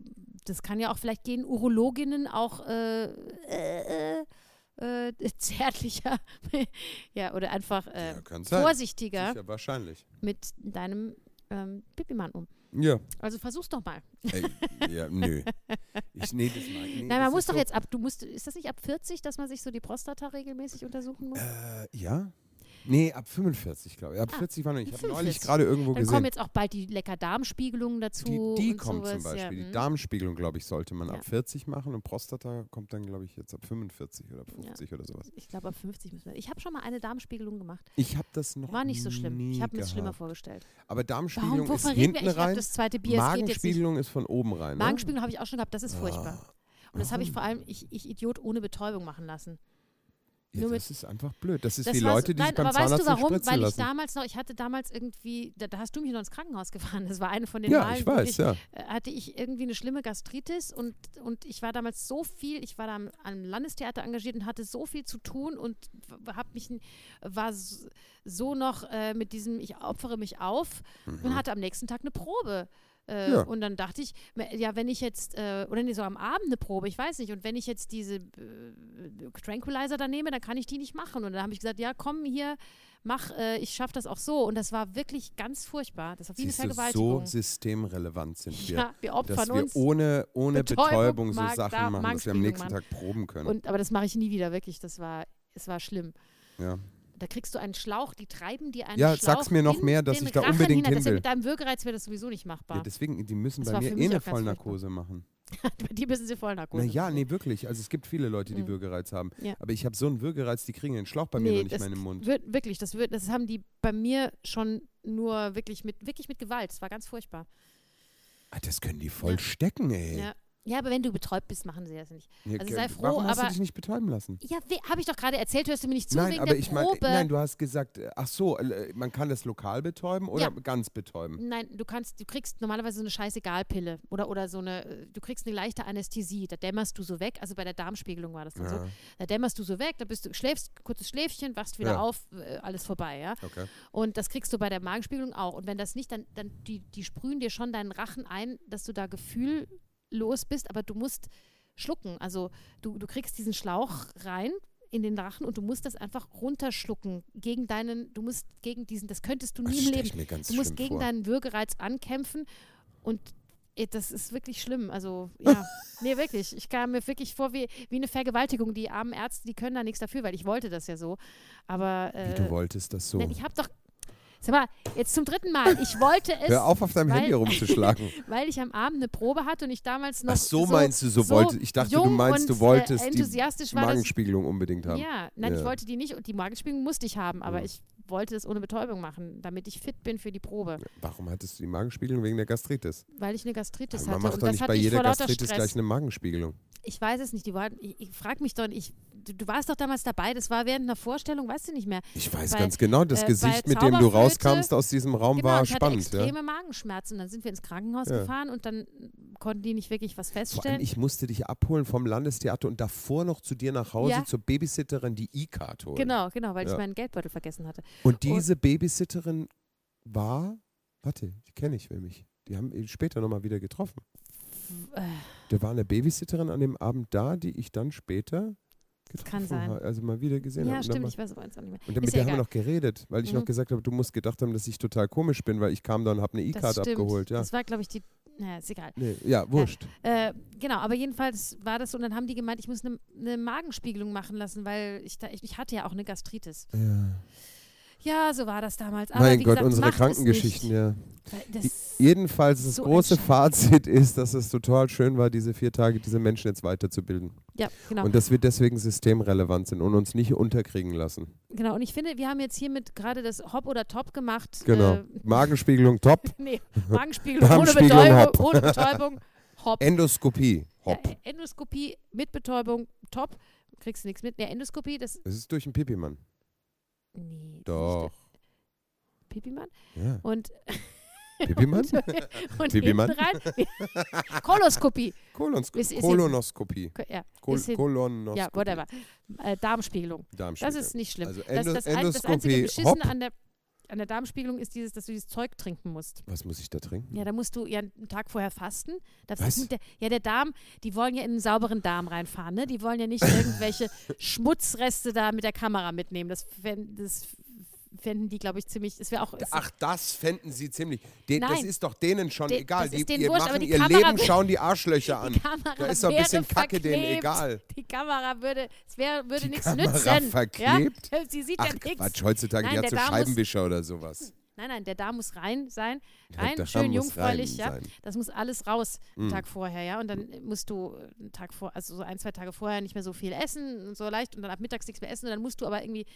das kann ja auch vielleicht gehen, Urologinnen auch äh, äh, äh, zärtlicher, ja, oder einfach äh, ja, vorsichtiger Sicher, wahrscheinlich. mit deinem ähm, Pipimann um. Ja. Also versuch's doch mal. Ey, ja, nö. Ich, nee, das mag, nee, Nein, man muss doch so, jetzt ab, du musst, ist das nicht ab 40, dass man sich so die Prostata regelmäßig untersuchen muss? Äh, ja? Nee, ab 45, glaube ich. Ab Ah, 40 war noch nicht. Ich habe 45. neulich gerade irgendwo Dann kommen gesehen. jetzt auch bald die lecker Darmspiegelungen dazu. Die, die kommt zum sowas, Beispiel. Ja. Die mhm. Darmspiegelung, glaube ich, sollte man Ja. ab 40 machen und Prostata kommt dann, glaube ich, jetzt ab 45 oder ab 50 oder sowas. Ich glaube, ab 50 müssen wir. Ich habe schon mal eine Darmspiegelung gemacht. Ich habe das noch War nicht so schlimm. Ich habe mir das schlimmer vorgestellt. Aber Darmspiegelung Warum, ist hinten rein. das zweite Bier. Magenspiegelung ist von oben rein. Ne? Magenspiegelung habe ich auch schon gehabt, das ist furchtbar. Ah, Und das habe ich vor allem, ich, ich Idiot, ohne Betäubung machen lassen. Ja, nur das ist einfach blöd. Das ist Das wie Leute, die nein, sich beim aber weißt Zahnarzt du nicht warum? Weil ich lassen. damals noch, ich hatte damals irgendwie, da, da hast du mich noch ins Krankenhaus gefahren. Das war eine von den ja, Malen, ich weiß, ich, ja. äh, hatte ich irgendwie eine schlimme Gastritis und, und ich war damals so viel, ich war da am, am Landestheater engagiert und hatte so viel zu tun und habe mich, war so noch äh, mit diesem, ich opfere mich auf Mhm. und hatte am nächsten Tag eine Probe. Äh, Ja. Und dann dachte ich, ja, wenn ich jetzt, äh, oder nee, so am Abend eine Probe, ich weiß nicht, und wenn ich jetzt diese äh, Tranquilizer da nehme, dann kann ich die nicht machen. Und dann habe ich gesagt, ja, komm hier, mach, äh, ich schaffe das auch so. Und das war wirklich ganz furchtbar. Das war wie eine du, so Vergewaltigung. systemrelevant sind wir. ja, wir opfern dass wir uns. ohne, ohne Betäubung, Betäubung, so Sachen Darm- machen, dass wir am nächsten Magenspiegelung Tag proben können. Und, aber das mache ich nie wieder, wirklich. Das war, es war schlimm. ja. Da kriegst du einen Schlauch, die treiben dir einen Ja, Schlauch sag's mir noch mehr, dass ich da Rachen unbedingt hinein. hin ja will. mit deinem Würgereiz wäre das sowieso nicht machbar. ja, deswegen, die müssen Das bei mir eh eine Vollnarkose machen. Bei dir müssen sie Vollnarkose. Machen. nee, wirklich. Also es gibt viele Leute, die Mhm. Würgereiz haben. Ja. Aber ich habe so einen Würgereiz, die kriegen den Schlauch bei mir Nee, noch nicht mehr in den Mund. Wird, wirklich, das, wird, das haben die bei mir schon nur wirklich mit, wirklich mit Gewalt. Das war ganz furchtbar. Ah, das können die voll Ja. stecken, ey. Ja. Ja, aber wenn du betäubt bist, machen sie das nicht. Ja, Also sei froh, Warum hast du aber- dich nicht betäuben lassen? Ja, habe ich doch gerade erzählt, hörst du mir nicht zu nein, wegen aber der ich meine, Probe. nein, du hast gesagt, äh, ach so, äh, man kann das lokal betäuben oder Ja. ganz betäuben. Nein, du kannst, du kriegst normalerweise so eine Scheißegalpille oder, oder so eine, äh, du kriegst eine leichte Anästhesie, da dämmerst du so weg, also bei der Darmspiegelung war das dann so. Ja, Da dämmerst du so weg, da bist du, schläfst, kurzes Schläfchen, wachst wieder auf, alles vorbei, ja. okay. Und das kriegst du bei der Magenspiegelung auch. Und wenn das nicht, dann, dann die, die sprühen dir schon deinen Rachen ein, dass du da gefühllos bist, aber du musst schlucken. Also du, du kriegst diesen Schlauch rein in den Rachen und du musst das einfach runterschlucken gegen deinen, du musst gegen diesen, das könntest du nie im Leben. mir ganz Du musst gegen vor. deinen Würgereiz ankämpfen und eh, das ist wirklich schlimm. Also, ja, nee, wirklich. Ich kam mir wirklich vor wie, wie eine Vergewaltigung. Die armen Ärzte, die können da nichts dafür, weil ich wollte das ja so. Aber Wie äh, du wolltest das so. nein, ich habe doch. Sag mal, jetzt zum dritten Mal. Ich wollte es, Hör auf, auf deinem weil- Handy rumzuschlagen. weil ich am Abend eine Probe hatte und ich damals noch. Ach so, meinst du, so, wollte ich dachte, du meinst, du und, wolltest äh, die enthusiastisch das. Magenspiegelung unbedingt haben. Ja, nein, Ja. ich wollte die nicht und die Magenspiegelung musste ich haben, aber Mhm. ich wollte es ohne Betäubung machen, damit ich fit bin für die Probe, Warum hattest du die Magenspiegelung wegen der Gastritis? weil ich eine Gastritis Aber man hatte macht und doch das nicht bei jeder Gastritis Stress. gleich eine Magenspiegelung. Ich weiß es nicht, die waren, ich, ich frag mich doch, ich, du, du warst doch damals dabei, das war während einer Vorstellung, weißt du nicht mehr. Ich weiß Bei- ganz genau, das äh, Gesicht, mit dem du Zauberflöte- rauskamst aus diesem Raum, genau, war ich hatte spannend. Ja? extreme Magenschmerzen und dann sind wir ins Krankenhaus Ja. gefahren und dann konnten die nicht wirklich was feststellen. ich musste dich abholen vom Landestheater und davor noch zu dir nach Hause Ja. zur Babysitterin, die E-Card holen. Genau, genau, weil Ja. ich meinen Geldbeutel vergessen hatte. Und diese Babysitterin war, warte, die kenne ich nämlich. Die haben ihn später nochmal wieder getroffen. Äh, Da war eine Babysitterin an dem Abend da, die ich dann später getroffen kann sein. habe, also mal wieder gesehen Ja, habe. Dann stimmt, ich weiß aber jetzt auch nicht mehr. Und Ist mit ja der haben wir noch geredet, weil ich Mhm. noch gesagt habe, du musst gedacht haben, dass ich total komisch bin, weil ich kam da und habe eine E-Card abgeholt. Ja. Das war, glaube ich, die. Naja, ist egal. Nee, ja, wurscht. Äh, genau, aber jedenfalls war das so und dann haben die gemeint, ich muss eine, eine Magenspiegelung machen lassen, weil ich, da, ich, ich hatte ja auch eine Gastritis. Ja. Ja, so war das damals. Aber mein Gott, gesagt, unsere Krankengeschichten, ja. Das, Jedenfalls das so große Fazit ist, dass es total schön war, diese vier Tage diese Menschen jetzt weiterzubilden. ja, genau. Und dass wir deswegen systemrelevant sind und uns nicht unterkriegen lassen. genau. Und ich finde, wir haben jetzt hiermit gerade das Hop oder Top gemacht. Genau. Äh, Magenspiegelung top, nee, Magenspiegelung ohne Darmspiegelung, Betäubung. Hop. Ohne Betäubung. Hop. Endoskopie, hopp. Ja, Endoskopie mit Betäubung. Top. Kriegst du nichts mit. Nee, Endoskopie, das. Das ist durch den Pipi-Mann. Nee. Doch. Pipimann. Ja. Und, Pipi-Mann? und, und Pipi-Mann? rein. Koloskopie. Kolonoskopie. Ist- ist jetzt- Kolonoskopie. Ko- Ja, Kol ist Kolonoskopie. ja whatever. Äh, Darmspiegelung. Das Darmspiegelung. ist nicht schlimm. Also das, Endo- das, ein, das einzige Endoskopie, Beschissene hopp. an der, an der Darmspiegelung ist dieses, dass du dieses Zeug trinken musst. Was muss ich da trinken? Ja, da musst du ja einen Tag vorher fasten. Was? der, ja, der Darm, die wollen ja in einen sauberen Darm reinfahren, ne? Die wollen ja nicht irgendwelche Schmutzreste da mit der Kamera mitnehmen. Das, das fänden die, glaube ich, ziemlich. Das wäre auch. Ach, das fänden sie ziemlich. Das Nein. ist doch denen schon De- egal. das Die, denen wurscht, machen die ihr Kamera Leben, schauen die Arschlöcher an. die Kamera Da ist doch ein bisschen Kacke denen egal. Die Kamera würde, es wär, würde Die nichts Kamera nützen. verklebt? Ja? Sie sieht Ach ja nichts. Quatsch, heutzutage, Nein, die hat so Scheibenwischer oder sowas. Nein, nein, der Darm muss rein sein. Rein, Darm schön jungfräulich, ja. sein. Das muss alles raus, einen Mm. Tag vorher, ja. Und dann musst du einen Tag vor, also so ein, zwei Tage vorher nicht mehr so viel essen und so leicht und dann ab mittags nichts mehr essen und dann musst du aber irgendwie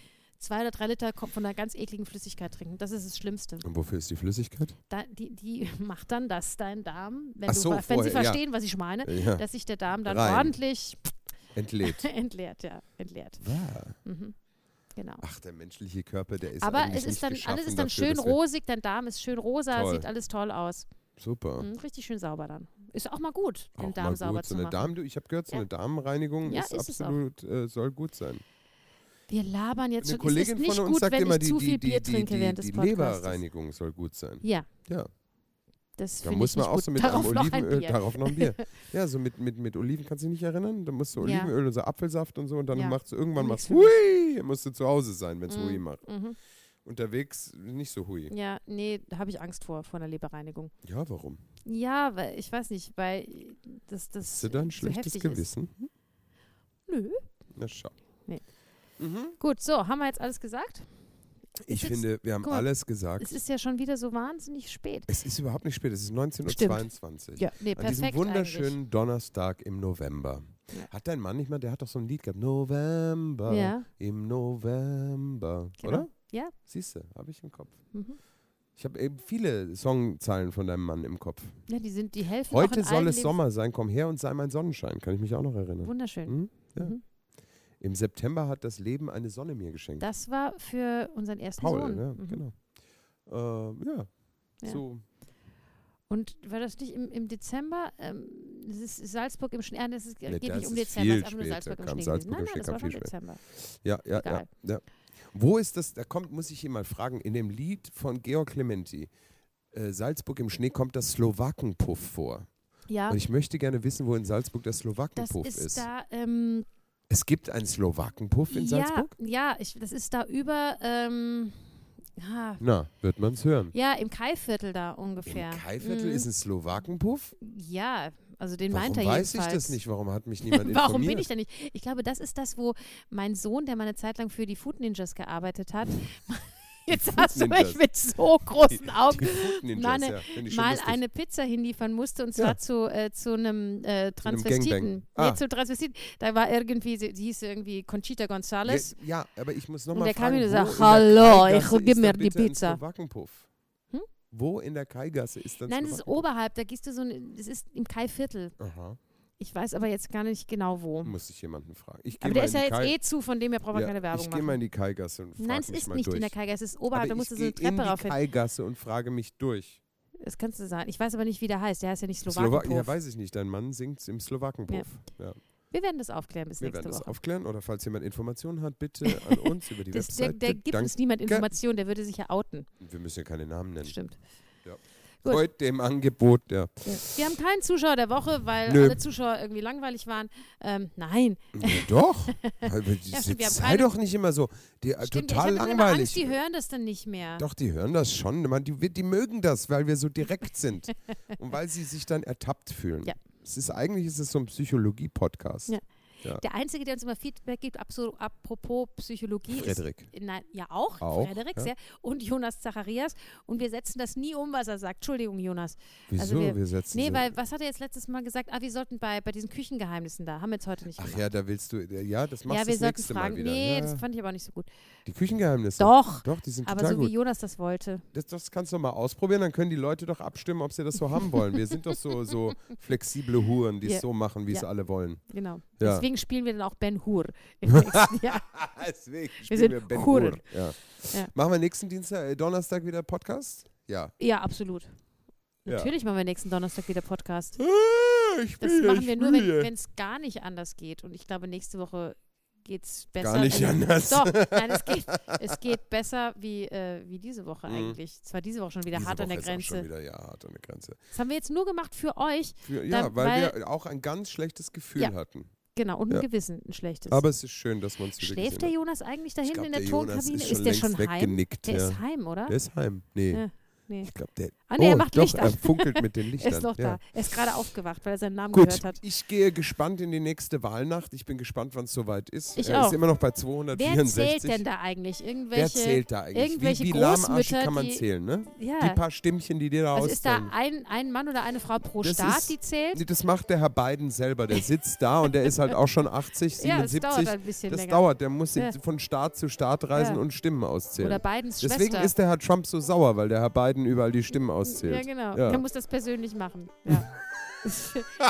zwei oder drei Liter von einer ganz ekligen Flüssigkeit trinken. Das ist das Schlimmste. Und wofür ist die Flüssigkeit? Da, die, die macht dann das, dein Darm, wenn, du, so, wenn vorher, sie ja. verstehen, was ich meine, Ja, dass sich der Darm dann Rein. ordentlich entlädt. entleert, ja, entleert. Wow. Mhm. Genau. Ach, der menschliche Körper, der ist Aber es ist nicht dann, alles ist dann dafür, schön dass rosig, dein Darm ist schön rosa, Toll. sieht alles toll aus. Super. Mhm, richtig schön sauber dann. Ist auch mal gut, den Auch Darm mal sauber gut. zu So eine machen. Darm, du, ich habe gehört, so Ja. eine Darmreinigung Ja, ist, ist absolut, äh, soll gut sein. Wir labern jetzt Eine schon. Es ist Kollegin nicht von uns gut, sagt wenn immer, ich die, zu viel die, Bier die, trinke die, während des die Podcasts. Leberreinigung soll gut sein. Ja, Ja. Das Da muss man auch gut. so mit Darauf einem noch ein Olivenöl, Bier. darauf noch ein Bier. Ja, so mit, mit, mit Oliven, kannst du dich nicht erinnern? Da musst du Ja. Olivenöl und so Apfelsaft und so und dann Ja. machst du irgendwann machst hui, musst du zu Hause sein, wenn es Mhm. hui macht. Mhm. Unterwegs nicht so hui. Ja, nee, da habe ich Angst vor, vor einer Leberreinigung. Ja, warum? Ja, weil ich weiß nicht, weil das, das Hast du da ein schlechtes Gewissen? Ist. Nö. Na schau. Nee. Mhm. Gut, so, haben wir jetzt alles gesagt? Ich jetzt- finde, wir haben mal, alles gesagt. Es ist ja schon wieder so wahnsinnig spät. Es ist überhaupt nicht spät, es ist 19.22 Uhr. Ja, nee, An diesem wunderschönen eigentlich. Donnerstag im November. Ja. Hat dein Mann nicht mal, der hat doch so ein Lied gehabt. November. Ja, Im November. Genau. Oder? Ja. Siehst du, habe ich im Kopf. mhm. Ich habe eben viele Songzeilen von deinem Mann im Kopf. ja, die sind die helfen Heute soll es Sommer sein, komm her und sei mein Sonnenschein. Kann ich mich auch noch erinnern. Wunderschön. Hm? Ja. Mhm. Im September hat das Leben eine Sonne mir geschenkt. Das war für unseren ersten Paul, Sohn. ja, Mhm. genau. Äh, ja. Ja. so. Und war das nicht im, im Dezember? Ähm, das ist Salzburg im Schnee. Ah, das ist, Nee, geht das nicht um ist Dezember, es ist einfach nur Salzburg im kam Schnee. Salzburg nein, Schnee, nein, das war schon Dezember. Ja, ja, ja, ja. Wo ist das, da kommt, muss ich ihn mal fragen, in dem Lied von Georg Clementi, äh, Salzburg im Schnee, kommt das Slowakenpuff vor. Ja, Und ich möchte gerne wissen, wo in Salzburg das das Slowakenpuff ist, ist. da. Ähm, Es gibt einen Slowakenpuff in ja, Salzburg? ja ich, das ist da über. Ähm, ah, Na, wird man es hören. ja, im Kaiviertel da ungefähr. Im Kaiviertel Mhm. ist ein Slowakenpuff? Ja, also den Warum meint er weiß jedenfalls. ich das nicht? Warum hat mich niemand informiert? Warum bin ich da nicht? Ich glaube, das ist das, wo mein Sohn, der mal eine Zeit lang für die Food Ninjas gearbeitet hat, jetzt hast du mich mit so großen Augen Die Food Ninjas, mal eine- ja, mal lustig. eine Pizza hinliefern musste und Ja. zwar zu, äh, zu einem äh, Transvestiten. Gangbang. Ah. Nee, zu Transvestiten. Da war irgendwie, sie, sie hieß irgendwie Conchita González. Ja, ja, aber ich muss Und nochmal der kam fragen, und wo sagt, in der "Hallo, Kaigasse ich gib mir die Pizza." Hm? Wo in der Kaigasse ist dann Nein, das ist oberhalb, da gehst du so, ein- das ist im Kai-Viertel. Aha, Ich weiß aber jetzt gar nicht genau wo. muss ich jemanden fragen. Ich Aber der ist ja jetzt Kai- eh zu, von dem her braucht man ja, keine Werbung Ich gehe mal in die Kaigasse und frage Nein, es mich ist nicht durch. in der Kaigasse, es ist oberhalb, da musst ich du so eine gehe in Treppe die rauf. Kaigasse und frage mich durch. Das kannst du sagen. Ich weiß aber nicht, wie der heißt. Der heißt ja nicht Slowa Slowakenpuff. ja, weiß ich nicht. Dein Mann singt im Slowakenpuff. Ja. Wir werden das aufklären bis Wir nächste werden das Woche. aufklären oder falls jemand Informationen hat, bitte an uns über die Das, der, Webseite. der gibt Dank- uns niemand Informationen, der würde sich ja outen. Wir müssen ja keine Namen nennen. Stimmt. Ja. Gut. Heute im Angebot, ja. Wir haben keinen Zuschauer der Woche, weil Nö. alle Zuschauer irgendwie langweilig waren. Ähm, nein, Ja, doch. Ja, stimmt, sei doch nicht immer so. Die, äh, stimmt. total ich langweilig. Angst, die hören das dann nicht mehr. Doch, die hören das schon. Man, die, die mögen das, weil wir so direkt sind. und weil sie sich dann ertappt fühlen. Ja. Es ist, eigentlich ist es so ein Psychologie-Podcast. Ja. Ja. Der Einzige, der uns immer Feedback gibt, apropos Psychologie, Frederik. ist nein, ja auch, Auch, Frederik, ja. sehr, und Jonas Zacharias. Und wir setzen das nie um, was er sagt. Entschuldigung, Jonas. Wieso? Also wir- wir, setzen Nee, weil, was hat er jetzt letztes Mal gesagt? Ah, wir sollten bei, bei diesen Küchengeheimnissen da, haben wir jetzt heute nicht Ach gemacht. ja, da willst du. Ja, das machst ja, du wir das sollten nächste fragen. Mal wieder. Nee, ja. das fand ich aber auch nicht so gut. Die Küchengeheimnisse. Doch, Doch, die sind aber total so gut. wie Jonas das wollte. Das, das kannst du mal ausprobieren, dann können die Leute doch abstimmen, ob sie das so haben wollen. Wir sind doch so, so flexible Huren, die es Ja. so machen, wie es Ja. alle wollen. Genau. Ja. Deswegen spielen wir dann auch Ben Hur im nächsten Jahr. Deswegen Wir spielen sind wir Ben Huren. Hur. Ja. Ja. Machen wir nächsten Dienstag, äh, Donnerstag wieder Podcast? Ja. Ja, absolut. Natürlich machen wir nächsten Donnerstag wieder Podcast. Ah, Das machen wir nur, wenn es gar nicht anders geht. Und ich glaube, nächste Woche geht es besser. Gar nicht Also, anders. Doch, nein, es geht, es geht besser wie, äh, wie diese Woche Mhm. eigentlich. Es war diese Woche schon wieder Diese hart an der Woche auch schon Grenze. wieder, ja, hart an der Grenze. Das haben wir jetzt nur gemacht für euch. Für, ja, Dann- weil, weil- wir auch ein ganz schlechtes Gefühl Ja. hatten. Genau, und Ja. ein Gewissen, ein schlechtes. Aber es ist schön, dass man es wieder Schläft der Jonas eigentlich da hinten in der, der Tonkabine? ist Ist, der schon heim? weggenickt. Der ja. ist heim, oder? Der ist heim. Nee. Nee. Ich glaube, der. Ah, nee, er oh, macht doch, Licht er an. funkelt mit den Er Lichtern. ist noch ja. da. Er ist gerade aufgewacht, weil er seinen Namen Gut, gehört hat. ich gehe gespannt in die nächste Wahlnacht. Ich bin gespannt, wann es soweit ist. Ich er auch. ist immer noch bei Wer 264. zählt denn da eigentlich? Wer Irgendwelche. zählt da eigentlich? irgendwelche wie wie Lahmarsche kann man die- zählen, ne? Die Ja. paar Stimmchen, die dir da Also ist da ein, ein Mann oder eine Frau pro Das Staat, ist- die zählt? Das macht der Herr Biden selber. Der sitzt da und der ist halt auch schon 80, Ja, das 77. dauert ein bisschen das länger. dauert. Der muss Ja. von Staat zu Staat reisen und Stimmen auszählen. Oder Bidens Deswegen Schwester. ist der Herr Trump so sauer, weil der Herr Biden überall die Stimmen auszählt. ja, genau. Ja. Der muss das persönlich machen. Ja.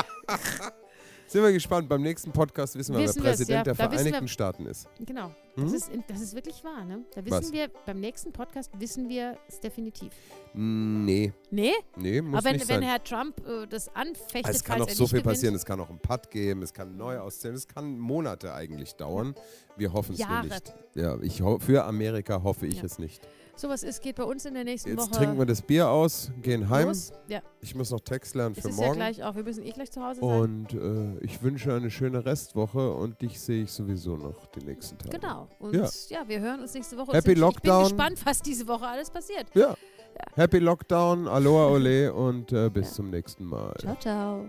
Sind wir gespannt. Beim nächsten Podcast wissen wir, Wissen wer Präsident ja. der Da Vereinigten wir- Staaten ist. genau. Hm? Das, ist, das ist wirklich wahr, ne? Da wissen Was? wir, beim nächsten Podcast wissen wir es definitiv. Nee, Nee? nee, muss Aber wenn, nicht wenn sein. Herr Trump äh, das anfechtet, es kann noch er so viel gewinnt, passieren. Es kann auch einen Putt geben, es kann neu auszählen, es kann Monate eigentlich dauern. Wir hoffen es nicht. Ja, ich für Amerika hoffe ich Ja. es nicht. Sowas ist, geht bei uns in der nächsten Jetzt Woche trinken wir das Bier aus, gehen heim. los. Ja, Ich muss noch Text lernen es für ist ja morgen. gleich auch. Wir müssen eh gleich zu Hause sein. und äh, ich wünsche eine schöne Restwoche und dich sehe ich sowieso noch die nächsten Tage. Genau. Und Ja. ja. wir hören uns nächste Woche. Happy ich Lockdown. bin gespannt, was diese Woche alles passiert. Ja. Happy Lockdown, Aloha Ole und äh, bis zum nächsten Mal. Ciao, ciao.